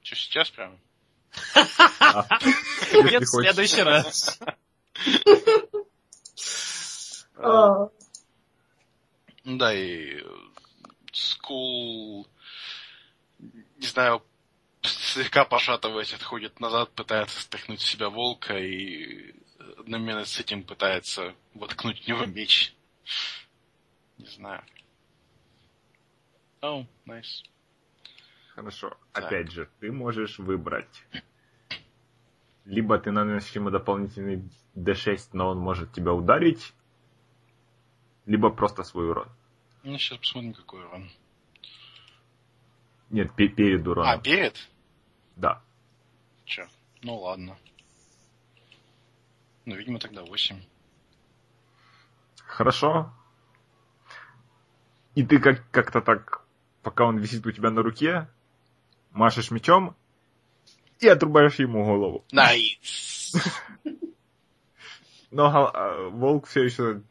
Че, сейчас прям? А, Нет, в следующий раз. А, Да, и Скул, не знаю, слегка пошатываясь, отходит назад, пытается стряхнуть с себя волка и одновременно с этим пытается воткнуть в него меч. Не знаю. О, найс. Хорошо. Так. Опять же, ты можешь выбрать. Либо ты наносишь ему дополнительный D6, но он может тебя ударить, либо просто свой урон. Ну, сейчас посмотрим, какой урон. Нет, пе- перед уроном. А, перед? Да. Че? Ну ладно. Ну, видимо, тогда 8. Хорошо. И ты как- как-то так, пока он висит у тебя на руке, машешь мечом и отрубаешь ему голову. Nice! Но а, волк все еще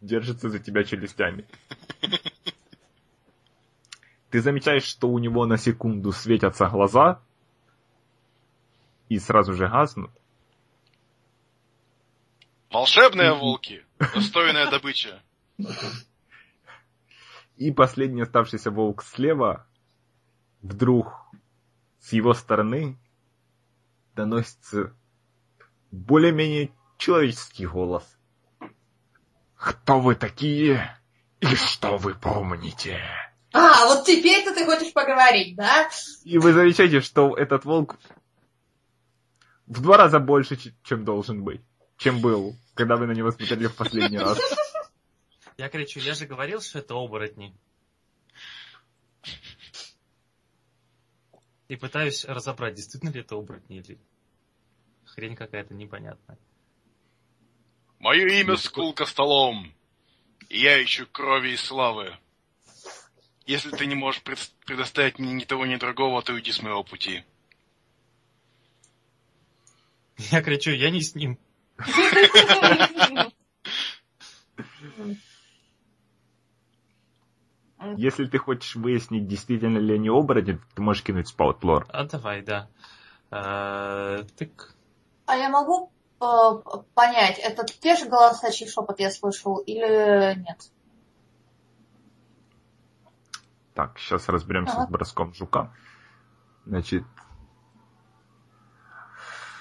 держится за тебя челюстями. Ты замечаешь, что у него на секунду светятся глаза и сразу же гаснут. Волшебные волки! Достойная добыча. И последний оставшийся волк слева вдруг с его стороны доносится более-менее человеческий голос. Кто вы такие и что вы помните? А, вот теперь-то ты хочешь поговорить, да? И вы замечаете, что этот волк в два раза больше, чем должен быть, чем был, когда вы на него смотрели в последний раз. Я кричу, я же говорил, что это оборотни. и пытаюсь разобрать, действительно ли это оборотни или хрень какая-то непонятная. Мое имя Скулка Столом, и я ищу крови и славы. Если ты не можешь пред- предоставить мне ни того, ни другого, то уйди с моего пути. Я кричу, я не с ним. Если ты хочешь выяснить, действительно ли они оборотни, ты можешь кинуть спаутлор. А давай, да. Тык. А я могу э, понять, это те же голоса, чей шепот я слышал, или нет? Так, сейчас разберемся Ага. с броском жука. Значит,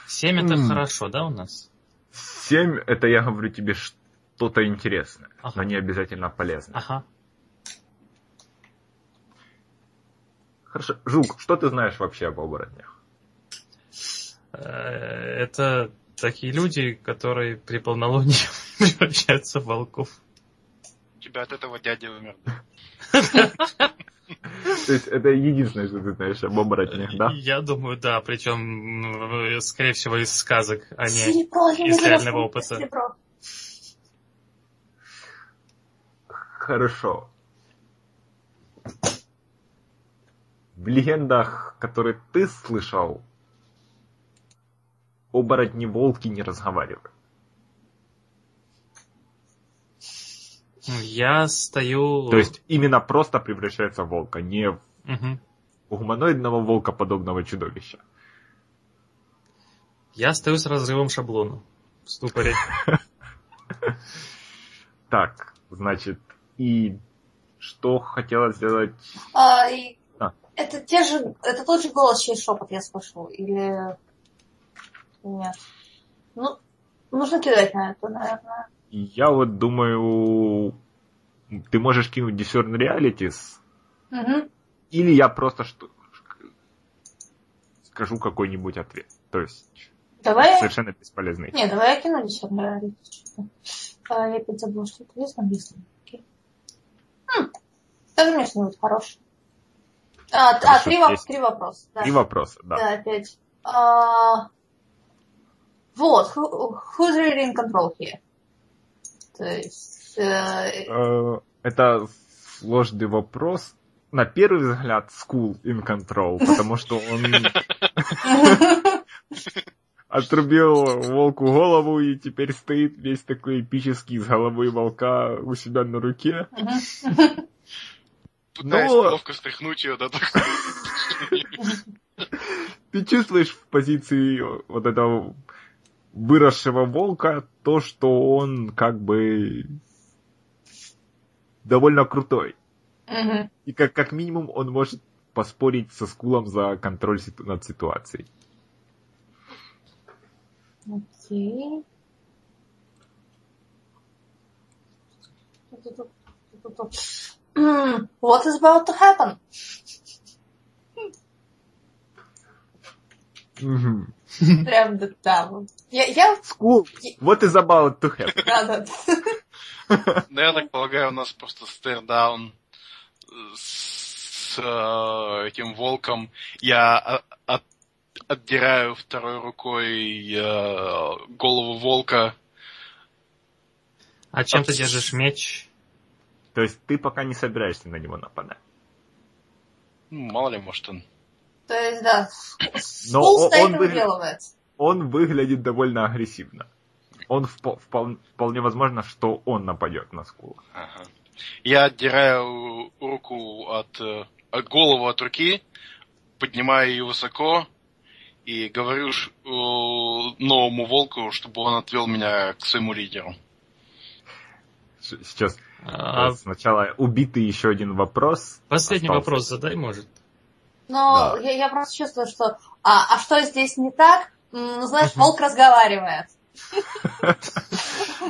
Семь это хорошо, да, у нас? 7 это я говорю тебе что-то интересное, Ага. но не обязательно полезное. Ага. Хорошо. Жук, что ты знаешь вообще об оборотнях? Э, Это такие люди, которые при полнолунии превращаются в волков. Тебя от этого дядя умер. То есть это единственное, что ты знаешь об оборотнях, да? Я думаю, да, причем, скорее всего, из сказок, а не... Из реального опыта. Хорошо. В легендах, которые ты слышал, оборотни-волки не разговаривают. Я стою... То есть именно просто превращаются в волка, не в Мгм. гуманоидного волка подобного чудовища. Я стою с разрывом шаблона в ступоре. Так, значит, и что хотела сделать... А, и А. Это те же, это тот же голос, чей шепот я слышал, или нет? Ну, нужно кидать на это, наверное. Я вот думаю, ты можешь кинуть Discern Realities, Мгм. или я просто что скажу какой-нибудь ответ. То есть Давай, совершенно бесполезный. не, давай я кину десерт А, я опять забыла, что это есть на английском. Окей. Хм, Скажи мне что-нибудь хорошее. А, а три, воп- три вопроса. Да. Три вопроса, да. Да, опять. А, вот, who, who's really in control here? Э, Э, Это сложный вопрос. На первый взгляд, School in Control, потому что он отрубил волку голову и теперь стоит весь такой эпический с головой волка у себя на руке. Пытаясь Но- ловко стряхнуть ее, да, так. Ты чувствуешь в позиции вот этого выросшего волка то, что он как бы довольно крутой. Мгм. И как, как минимум он может поспорить со скулом за контроль ситу- над ситуацией. Окей. What is about to happen? Прям да. вот. Я, я, School, what is about to happen? да, да. Да, я так полагаю, у нас просто стейрдаун с э, этим волком. Я от- отдираю второй рукой э, голову волка. А чем ты держишь меч? То есть ты пока не собираешься на него нападать. Ну, мало ли, может, он... То есть, да, Но Скул он и выгля- выделывается. Он выглядит довольно агрессивно. Он впо- впол- вполне возможно, что он нападет на скула. Ага. Я отдираю руку от, э, от голову от руки, поднимаю ее высоко и говорю ш- э, новому волку, чтобы он отвел меня к своему лидеру. Сейчас А, э, сначала убитый еще один вопрос. Последний остался. вопрос задай, может. Но Да. я, я просто чувствую, что... А, а что здесь не так? Ну, знаешь, волк разговаривает.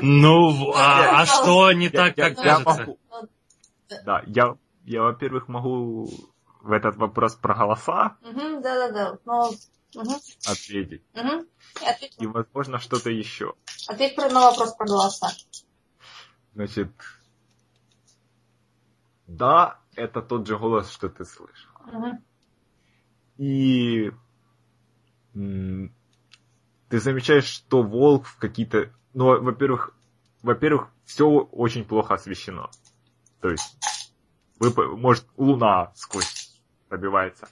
Ну, а, а что не так, как кажется? Да, я, я, во-первых, могу в этот вопрос про голоса Да-да-да. Ну, ответить. И возможно, что-то еще. ответь на вопрос про голоса. Значит, да, это тот же голос, что ты слышал. И ты замечаешь, что волк в какие-то... Ну, во-первых, во-первых, все очень плохо освещено. То есть, вы, может, луна сквозь пробивается.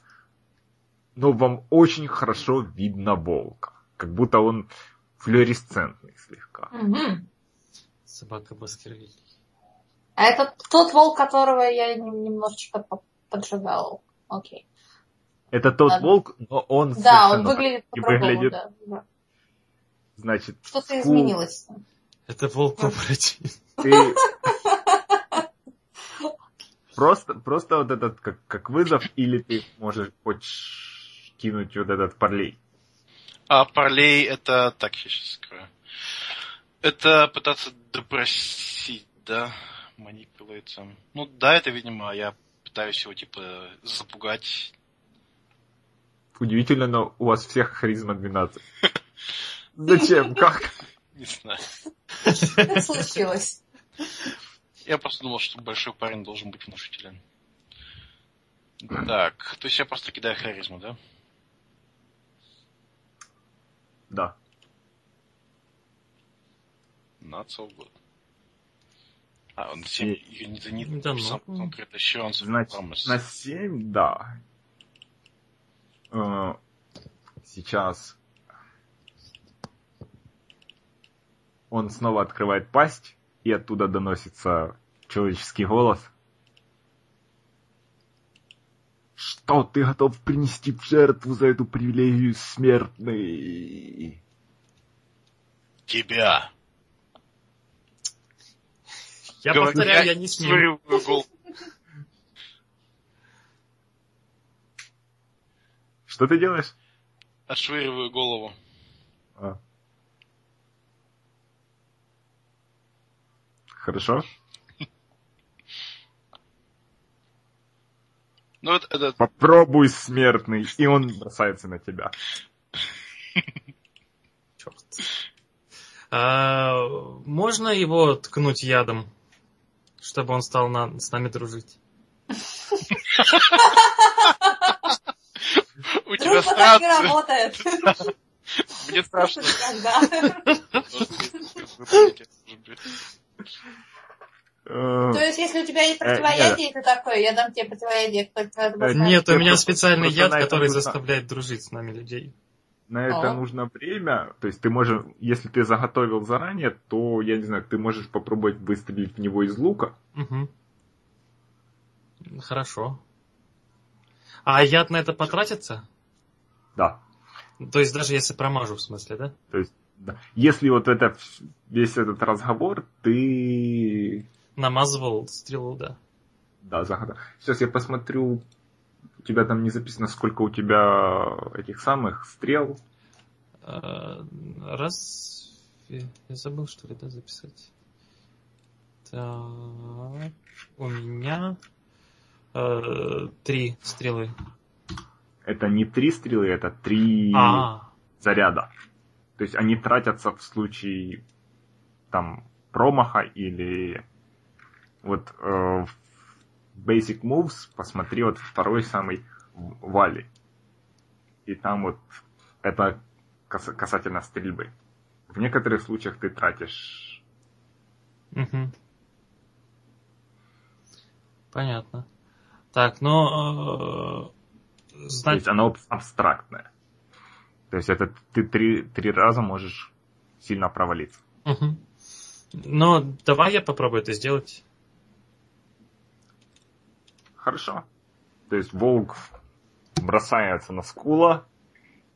Но вам очень хорошо видно волка. Как будто он флуоресцентный слегка. Мгм. Собака Баскервилей. А это тот волк, которого я нем- немножечко по- поджигал. Окей. Это тот Ладно. волк, но он Да, он совершенно выглядит и выглядит- да, да. Значит, Что-то скул- изменилось. Это волк побратим. ты... Просто, просто вот этот как, как вызов, или ты можешь хочешь кинуть вот этот парлей. А парлей это... Так, я сейчас скрою. Это пытаться допросить, да? Манипулируется. Ну да, это, видимо, я пытаюсь его, типа, запугать. Удивительно, но у вас всех харизма 12. Зачем? Как? Не знаю. Случилось. Я просто думал, что большой парень должен быть внушителен. Так, то есть я просто кидаю харизму, да? Да. Not so good. А, он 7 юнит Да ну. сам of Значит, promise. на 7, да. Э, Сейчас он снова открывает пасть, и оттуда доносится человеческий голос. Что ты готов принести в жертву за эту привилегию смертный? Тебя! Я Говорю, повторяю, я не с ним. швыриваю голову. Что ты делаешь? Отшвыриваю голову. А. Хорошо. Ну, это, это Попробуй, смертный. И он бросается на тебя. Черт. А, можно его ткнуть ядом, чтобы он стал на- с нами дружить? Дружба так не работает. Мне страшно. Э, То есть, если у тебя есть Э, противоядие, ты такой, я дам тебе противоядие, Э, Нет, у меня специальный яд, это который заставляет дружить с нами людей. На это нужно время. То есть ты можешь, если ты заготовил заранее, то, я не знаю, ты можешь попробовать выстрелить в него из лука. Хорошо. А яд на это потратится? Да. То есть даже если промажу, в смысле, да? То есть, да. Если вот это, весь этот разговор, ты... Намазывал стрелу, да. Да, заготовил. Сейчас я посмотрю, у тебя там не записано, сколько у тебя этих самых стрел. Э, Раз... Я забыл, что ли, да, записать. Так... У меня... э, Три стрелы. Это не три стрелы, это три А, заряда. То есть они тратятся в случае там промаха или вот э, в Basic Moves посмотри вот второй самый Вали. И там вот это кас- касательно стрельбы. В некоторых случаях ты тратишь... Мгм. Понятно. Так, ну... э, То есть оно аб- абстрактное. То есть это ты три, три раза можешь сильно провалиться. Мгм. Ну, давай я попробую это сделать. Хорошо. То есть волк бросается на скула,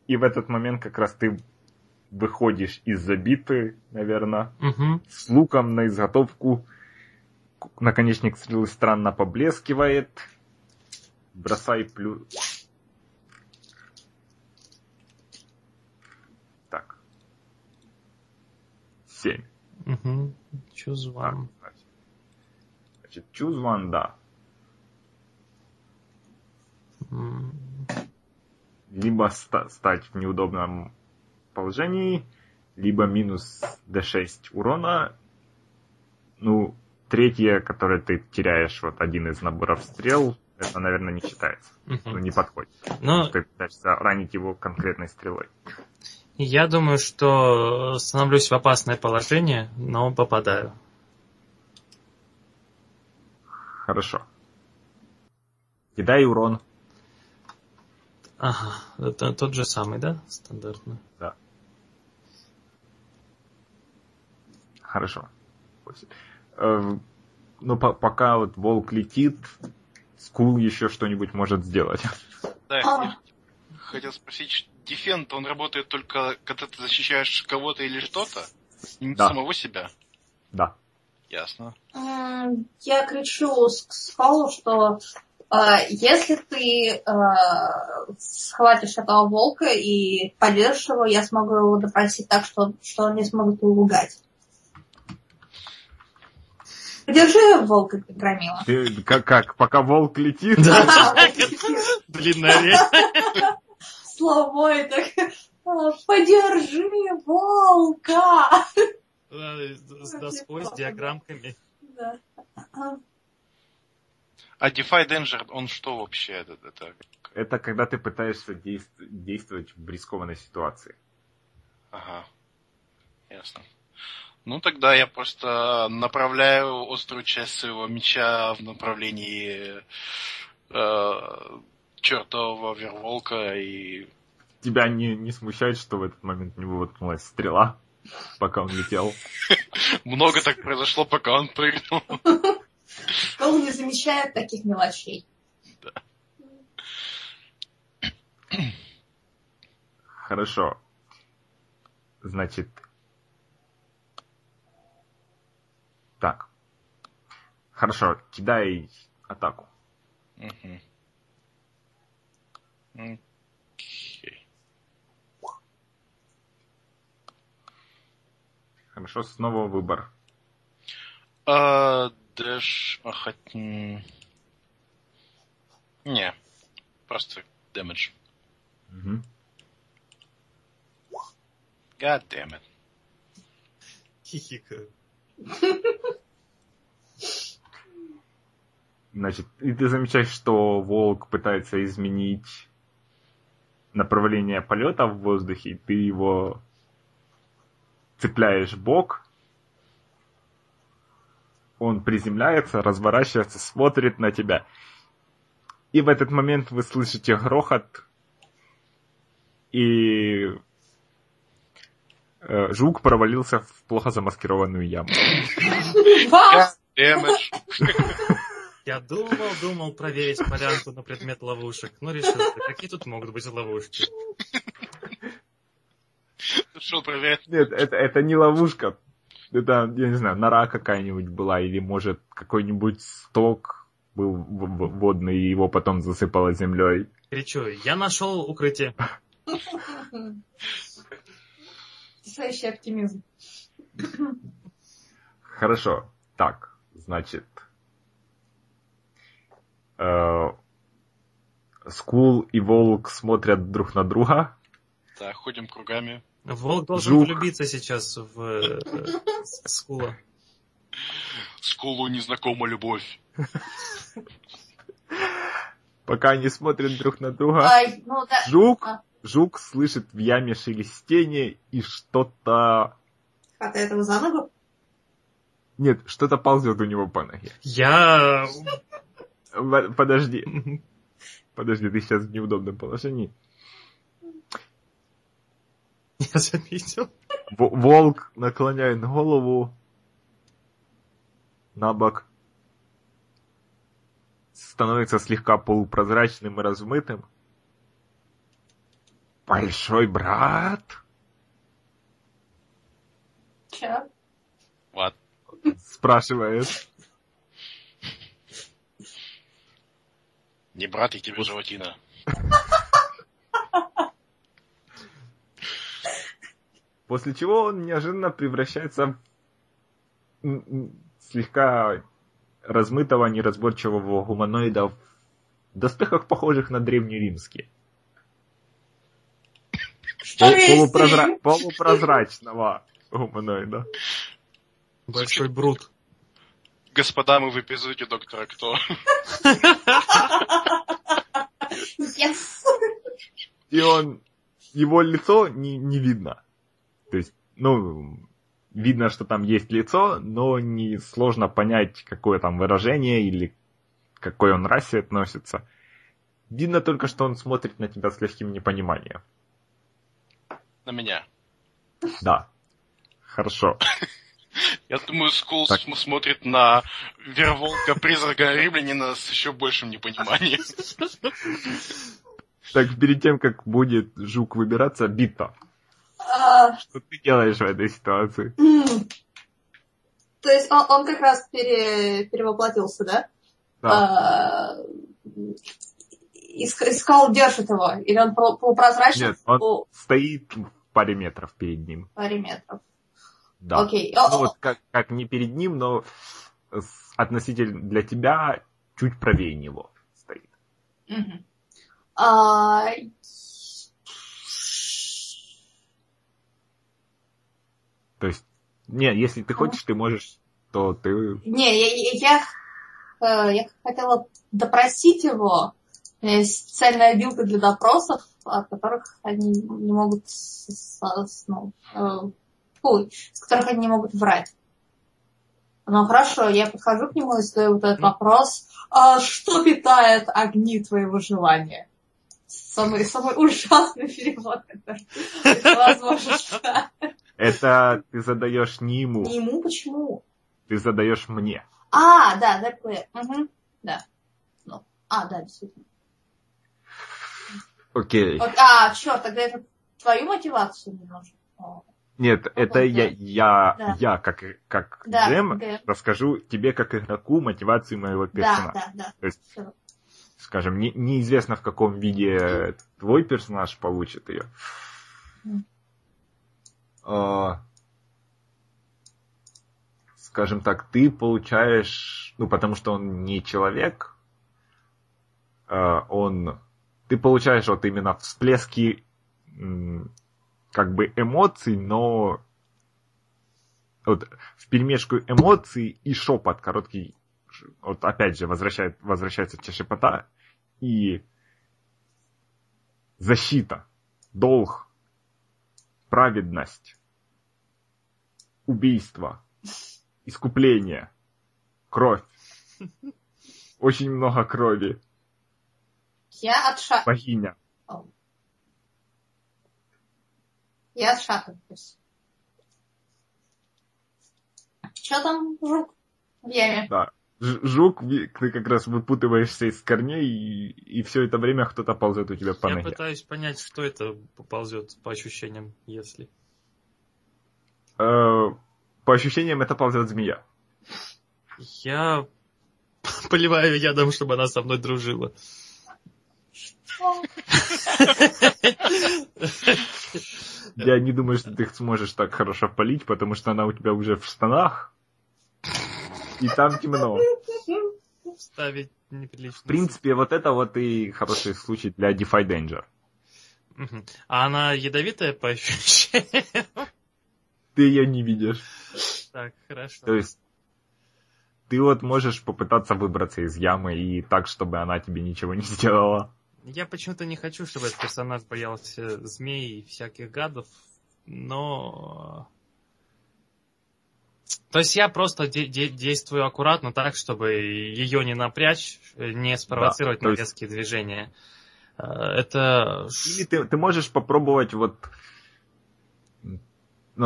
и в этот момент как раз ты выходишь из забиты, наверное, Мгм. с луком на изготовку. Наконечник стрелы странно поблескивает. Бросай плюс... 7. Угу. Choose one. Значит, choose one, да. Либо ста- стать в неудобном положении, либо минус d6 урона. Ну, третье, которое ты теряешь, вот один из наборов стрел, это, наверное, не считается. Угу. Ну, не подходит. Но... Ты пытаешься ранить его конкретной стрелой я думаю, что становлюсь в опасное положение, но попадаю. Хорошо. Кидай урон. Ага, это тот же самый, да? Стандартно. Да. Хорошо. Э, Ну, по- пока вот волк летит, Скул еще что-нибудь может сделать. Да, я хотел спросить, defend, он работает только, когда ты защищаешь кого-то или что-то? Не Да. самого себя? Да. Ясно. Я кричу с- к Скалу, что э, если ты э, схватишь этого волка и поддержишь его, я смогу его допросить так, что, что он не сможет лгать. Подержи волка, громила. Ты как, как пока волк летит, Длинная речь. Словой так. «А, Подержи волка! С доской, с диаграммками. Да. А Defy Danger, он что вообще? Это, это... это когда ты пытаешься действ- действовать в рискованной ситуации. Ага. Ясно. Ну, тогда я просто направляю острую часть своего меча в направлении э, чертового верволка и Тебя не, не смущает, что в этот момент у него воткнулась стрела, пока он летел? много так произошло, пока он прыгнул. Скал не замечает таких мелочей. Хорошо. Значит... Так. Хорошо, кидай атаку. Мгм. Окей. Хорошо, снова выбор. А, Дэш... а, хот- м. Не. Просто дэмэдж. Мгм. God damn it. Хихикаю. Значит, и ты замечаешь, что волк пытается изменить направление полета в воздухе, и ты его цепляешь бок, он приземляется, разворачивается, смотрит на тебя. И в этот момент вы слышите грохот, и э, жук провалился в плохо замаскированную яму. Я думал, думал проверить полянку на предмет ловушек, но решил, да какие тут могут быть ловушки. Решил проверять. Нет, это, это не ловушка. Это, я не знаю, нора какая-нибудь была, или, может, какой-нибудь сток был водный, и его потом засыпало землей. Кричу, я нашел укрытие. Потрясающий оптимизм. Хорошо. Так, значит... э, Скул и Волк смотрят друг на друга. Да, ходим кругами. Волк должен Жук. влюбиться сейчас в э, с- Скула. Скулу незнакома любовь. Пока они смотрят друг на друга, Ай, ну да. Жук, А. Жук слышит в яме шелестение и что-то... Хватает его за ногу. Нет, что-то ползет у него по ноге. Я... Подожди. Подожди, ты сейчас в неудобном положении. Я заметил. Волк наклоняет голову на бок, становится слегка полупрозрачным и размытым. Большой брат? Че? Вот. Спрашивает. Не брат, я тебе животина. После чего он неожиданно превращается в слегка размытого, неразборчивого гуманоида в доспехах, похожих на древнеримские. Что Пол- полупрозра-? Полупрозрачного гуманоида. Большой брут. Господа, мы в эпизоде Доктора Кто. Yes. И он, его лицо не, не видно. То есть, ну, видно, что там есть лицо, но не сложно понять, какое там выражение или к какой он расе относится. Видно только, что он смотрит на тебя с легким непониманием. На меня. Да. Хорошо. Я думаю, Скул Так. см- смотрит на Верволка призрака римлянина с еще большим непониманием. Так, перед тем, как будет жук выбираться, бита. Что ты делаешь в этой ситуации? То есть он, он как раз пере- перевоплотился, да? Да. А, иск- Искал держит его, или он пол- полупрозрачный Нет, он- Стоит в паре метров перед ним. паре метров? Да. Окей. Ну, вот как, как не перед ним, но относительно для тебя чуть правее него стоит. А, То есть, не, если ты хочешь, ты можешь, то ты... Не, я, я, э, я хотела допросить его. У меня есть специальная билка для допросов, от которых они не могут, ну, э, с которых они не могут врать. Ну хорошо, я подхожу к нему и задаю вот этот вопрос. А что питает огни твоего желания? Самый, самый ужасный перевод, который возможно. Это ты задаешь не ему, Не ему, почему? ты задаешь мне. А, да. Мгм, Да. Ну, а, да, действительно. Окей. А, черт, тогда это твою мотивацию не нужно. Нет, это я, я, Да. я как, как Да, Джем да. расскажу тебе как игроку мотивацию моего Да, персонажа. да, да. То есть, Всё. скажем, не- неизвестно в каком виде твой персонаж получит ее. А, скажем так, ты получаешь, ну, потому что он не человек, а, он, ты получаешь вот именно всплески как бы эмоций, но вот в перемешку эмоций и шепот короткий, вот опять же возвращает, возвращается те шепота и защита, долг, праведность, убийство, искупление, кровь. Очень много крови. Я отша... Богиня. Я отшатываюсь. Что там, жук? В яме. Да. Жук, ты как раз выпутываешься из корней, и, и все это время кто-то ползет у тебя по Я ноге. пытаюсь понять, что это ползет по ощущениям, если. Э, по ощущениям, это ползет змея. Я поливаю ядом, чтобы она со мной дружила. Я не думаю, что ты их сможешь так хорошо полить, потому что она у тебя уже в штанах, и там темно. Ставить неприлично. В принципе, вот это вот и хороший случай для Defy Danger. А она ядовитая по ощущениям? Ты ее не видишь. Так, хорошо. То есть ты вот можешь попытаться выбраться из ямы и так, чтобы она тебе ничего не сделала. Я почему-то не хочу, чтобы этот персонаж боялся змей и всяких гадов, но... То есть я просто де- де- действую аккуратно так, чтобы ее не напрячь, не спровоцировать Да, на есть- резкие движения. Э, Это... Или ты, ты можешь попробовать вот... Ну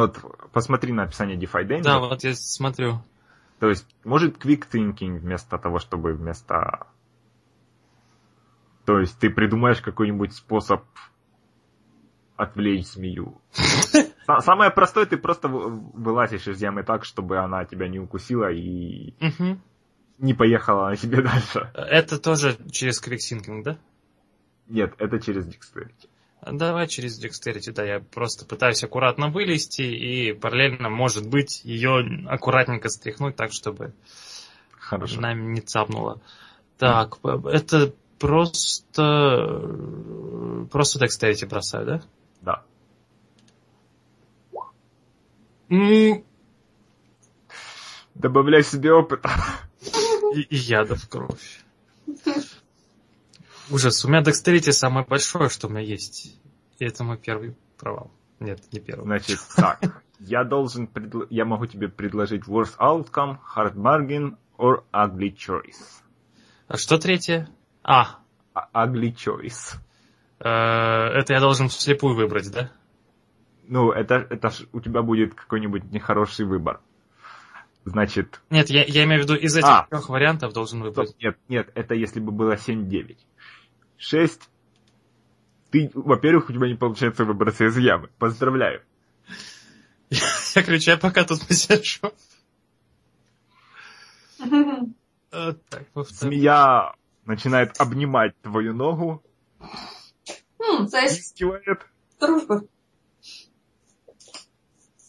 вот, посмотри на описание Defy Danger. Да, вот я смотрю. То есть, может, quick thinking вместо того, чтобы вместо... То есть, ты придумаешь какой-нибудь способ отвлечь змею. Са- Самое простое, ты просто вы- вылазишь из ямы так, чтобы она тебя не укусила и Мгм. не поехала на себе дальше. Это тоже через quick thinking, да? Нет, это через Dexterity. Давай через Dexterity, да, я просто пытаюсь аккуратно вылезти и параллельно, может быть, ее аккуратненько стряхнуть так, чтобы Хорошо. нами не цапнуло. Так, это просто... Просто Dexterity бросаю, да? Да. М, Добавляй себе опыта. И, и яда в кровь. Ужас. У меня декстерити самое большое, что у меня есть. И это мой первый провал. Нет, не первый. Значит, так. Я должен предл- я могу тебе предложить worst outcome, hard bargain or ugly choice. А что третье? А, А- Ugly choice. э, это я должен вслепую выбрать, да? Ну, это, это ж у тебя будет какой-нибудь нехороший выбор. Значит, Нет, я, я имею в виду из этих А. трех вариантов должен стоп, выбрать. нет, нет, это если бы было 7-9. 6. Ты, во-первых, у тебя не получается выбраться из ямы. Поздравляю. Я кричаю, пока тут посижу. Э, Так, во-вторых. Змея начинает обнимать твою ногу, М, То есть кивает, дружба.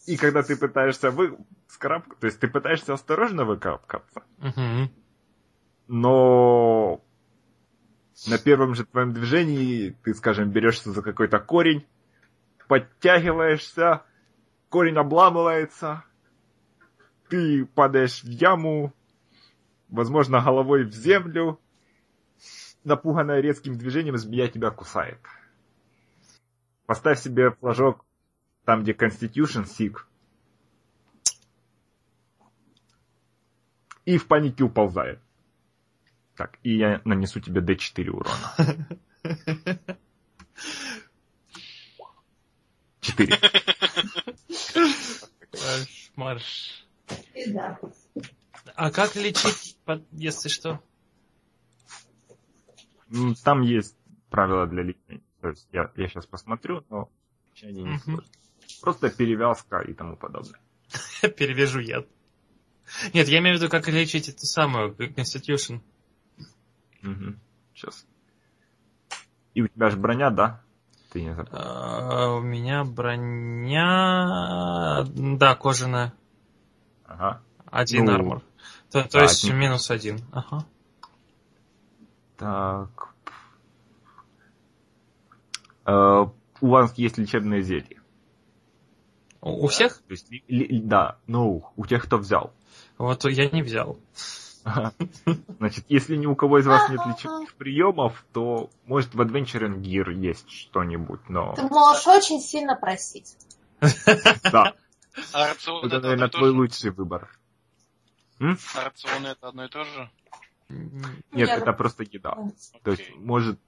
и когда ты пытаешься вы... то есть ты пытаешься осторожно выкарабкаться, Мгм. но на первом же твоем движении ты, скажем, берешься за какой-то корень, подтягиваешься, корень обламывается, ты падаешь в яму, возможно, головой в землю, напуганная резким движением, змея тебя кусает. Поставь себе флажок там, где Constitution, сик. И в панике уползает. Так, и я нанесу тебе D4 урона. 4. Кошмар. И да. А как лечить, если что? М, Там есть правила для лечения. То есть я, я сейчас посмотрю, но они не сложные. Просто перевязка и тому подобное. Перевяжу яд. Нет, я имею в виду, как лечить эту самую Constitution. Сейчас. И у тебя же броня, да? Ты не забыл. А, у меня броня... Да, кожаная. Ага. Один Ну, армор. То, то есть один. минус один. Ага. Так. Э, у вас есть лечебные зелья. У, всех? То есть, да, ну, у тех, кто взял. Вот я не взял. Значит, если ни у кого из вас нет лечебных приемов, то, может, в Adventuring Gear есть что-нибудь, но... Ты можешь очень сильно просить. Да, А рацион это, наверное, твой лучший выбор. А рацион это одно и то же? М, Нет, Нет. это просто еда. То есть, может...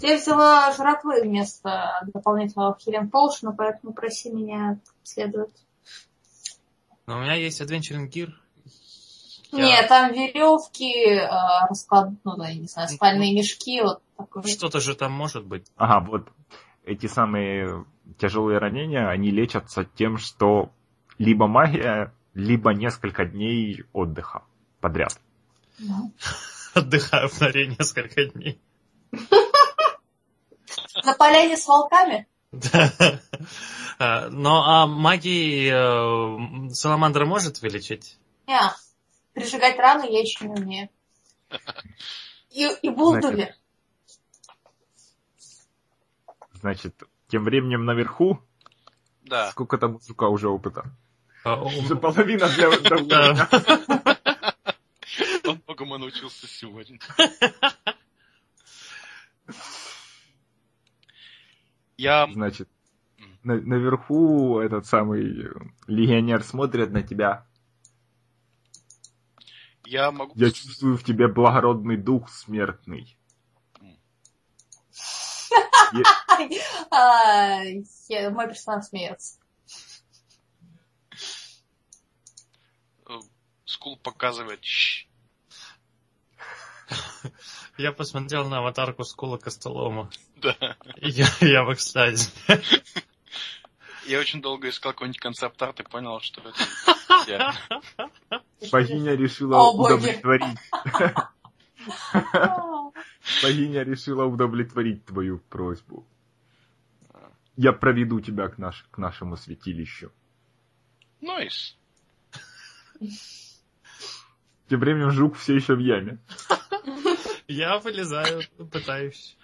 Я взяла жратвы вместо дополнительного хилинг поушена, поэтому проси меня следует. Но у меня есть Adventuring Gear. Я- Нет, там веревки, расклад, ну да, я не знаю, спальные мешки, вот такое. Что-то же там может быть. Ага, вот эти самые тяжелые ранения, они лечатся тем, что либо магия, либо несколько дней отдыха подряд. Да. Отдыхаю в норе несколько дней. На поляне с волками? Да. Но а магией э, Саламандра может вылечить? Не, прижигать раны я еще не умею. И, и буду ли? Значит, тем временем наверху, Да. сколько там у жука уже опыта? А, у- Уже половина для для Да. уровня. Он многому научился сегодня. Я... Значит, на- наверху этот самый э, легионер смотрит на тебя. Я могу... Я чувствую в тебе благородный дух смертный. А, я- мой персонаж смеется. э, Скул показывает... Я посмотрел на аватарку Скула Костолома. Да. И Я, я в экстазе. Я очень долго искал какой-нибудь концепт-арт и понял, что это я. Богиня решила удовлетворить. Богиня решила удовлетворить твою просьбу. Я проведу тебя к, наш, к нашему святилищу. Нойс. Тем временем жук все еще в яме. Я вылезаю, пытаюсь.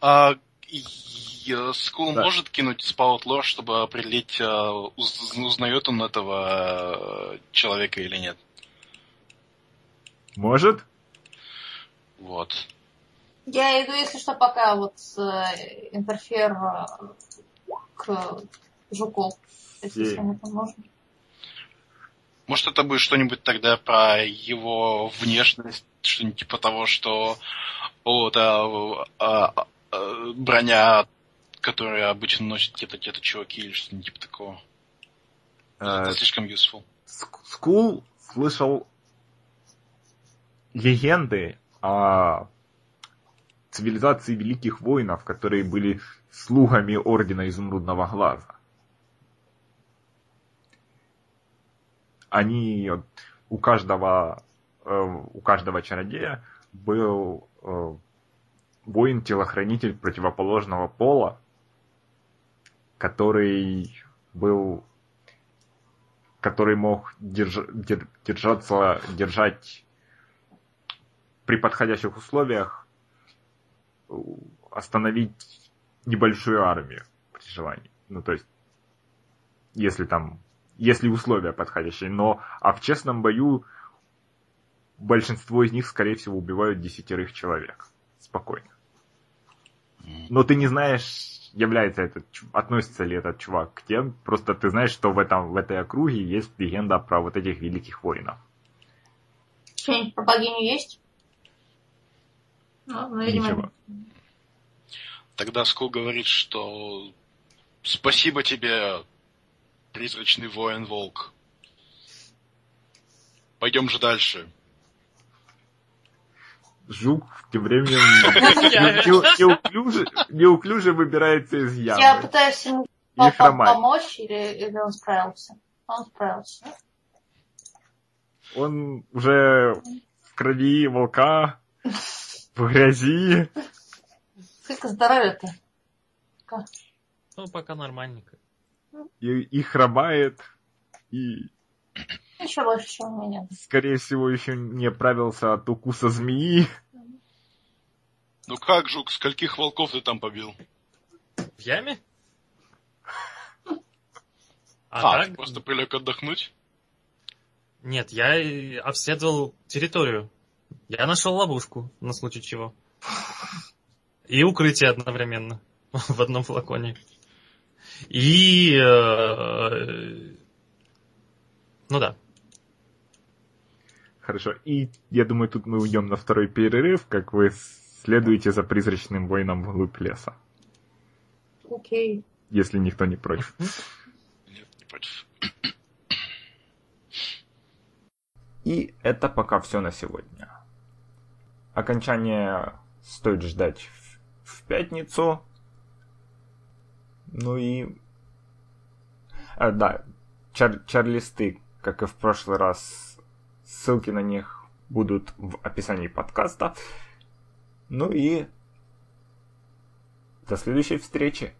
А э, Скул Да. может кинуть spout lore, чтобы определить, э, уз- узнает он этого э, человека или нет. Может? Вот. Я иду, если что, пока вот э, interfere к жуку. Если с поможем. Может, это будет что-нибудь тогда про его внешность, что-нибудь типа того, что вот а, а, а, броня, которую обычно носят где-то где-то чуваки или что-нибудь типа такого. Э, Это слишком useful. Ск- Скул слышал легенды о цивилизации великих воинов, которые были слугами Ордена Изумрудного Глаза. Они вот, у каждого э, у каждого чародея был э, воин-телохранитель противоположного пола, который был который мог держ- дер- держаться, держать при подходящих условиях, э, остановить небольшую армию при желании. Ну, то есть, если там, если условия подходящие. Но, а в честном бою большинство из них, скорее всего, убивают десятерых человек. Спокойно. Но ты не знаешь, является этот, относится ли этот чувак к тем, просто ты знаешь, что в, этом, в этой округе есть легенда про вот этих великих воинов. Что-нибудь про богиню есть? Ну, ну, видимо, Ничего. Тогда Скул говорит, что спасибо тебе, призрачный воин-волк. Пойдем же дальше. Жук тем временем не- неуклюже, неуклюже выбирается из Я ямы пытаюсь ему помочь, или, или он справился? Он справился. Он уже в крови волка, в грязи. Сколько здоровья-то? Ну, пока нормальненько. и, и хромает, и, Еще больше, чем у меня. скорее всего, еще не оправился от укуса змеи. Ну как, Жук, скольких волков ты там побил? В яме? А, А, так? ты просто прилег отдохнуть? Нет, я обследовал территорию. Я нашел ловушку, на случай чего. И укрытие одновременно. В одном флаконе. И... э, Ну да. Хорошо, и я думаю, тут мы уйдем на второй перерыв, как вы следуете за призрачным воином вглубь леса, Окей. если никто не против. Нет, не против. И это пока все на сегодня. Окончание стоит ждать в, в пятницу. Ну и... А, да, чар- чарлисты, как и в прошлый раз, ссылки на них будут в описании подкаста. Ну и до следующей встречи.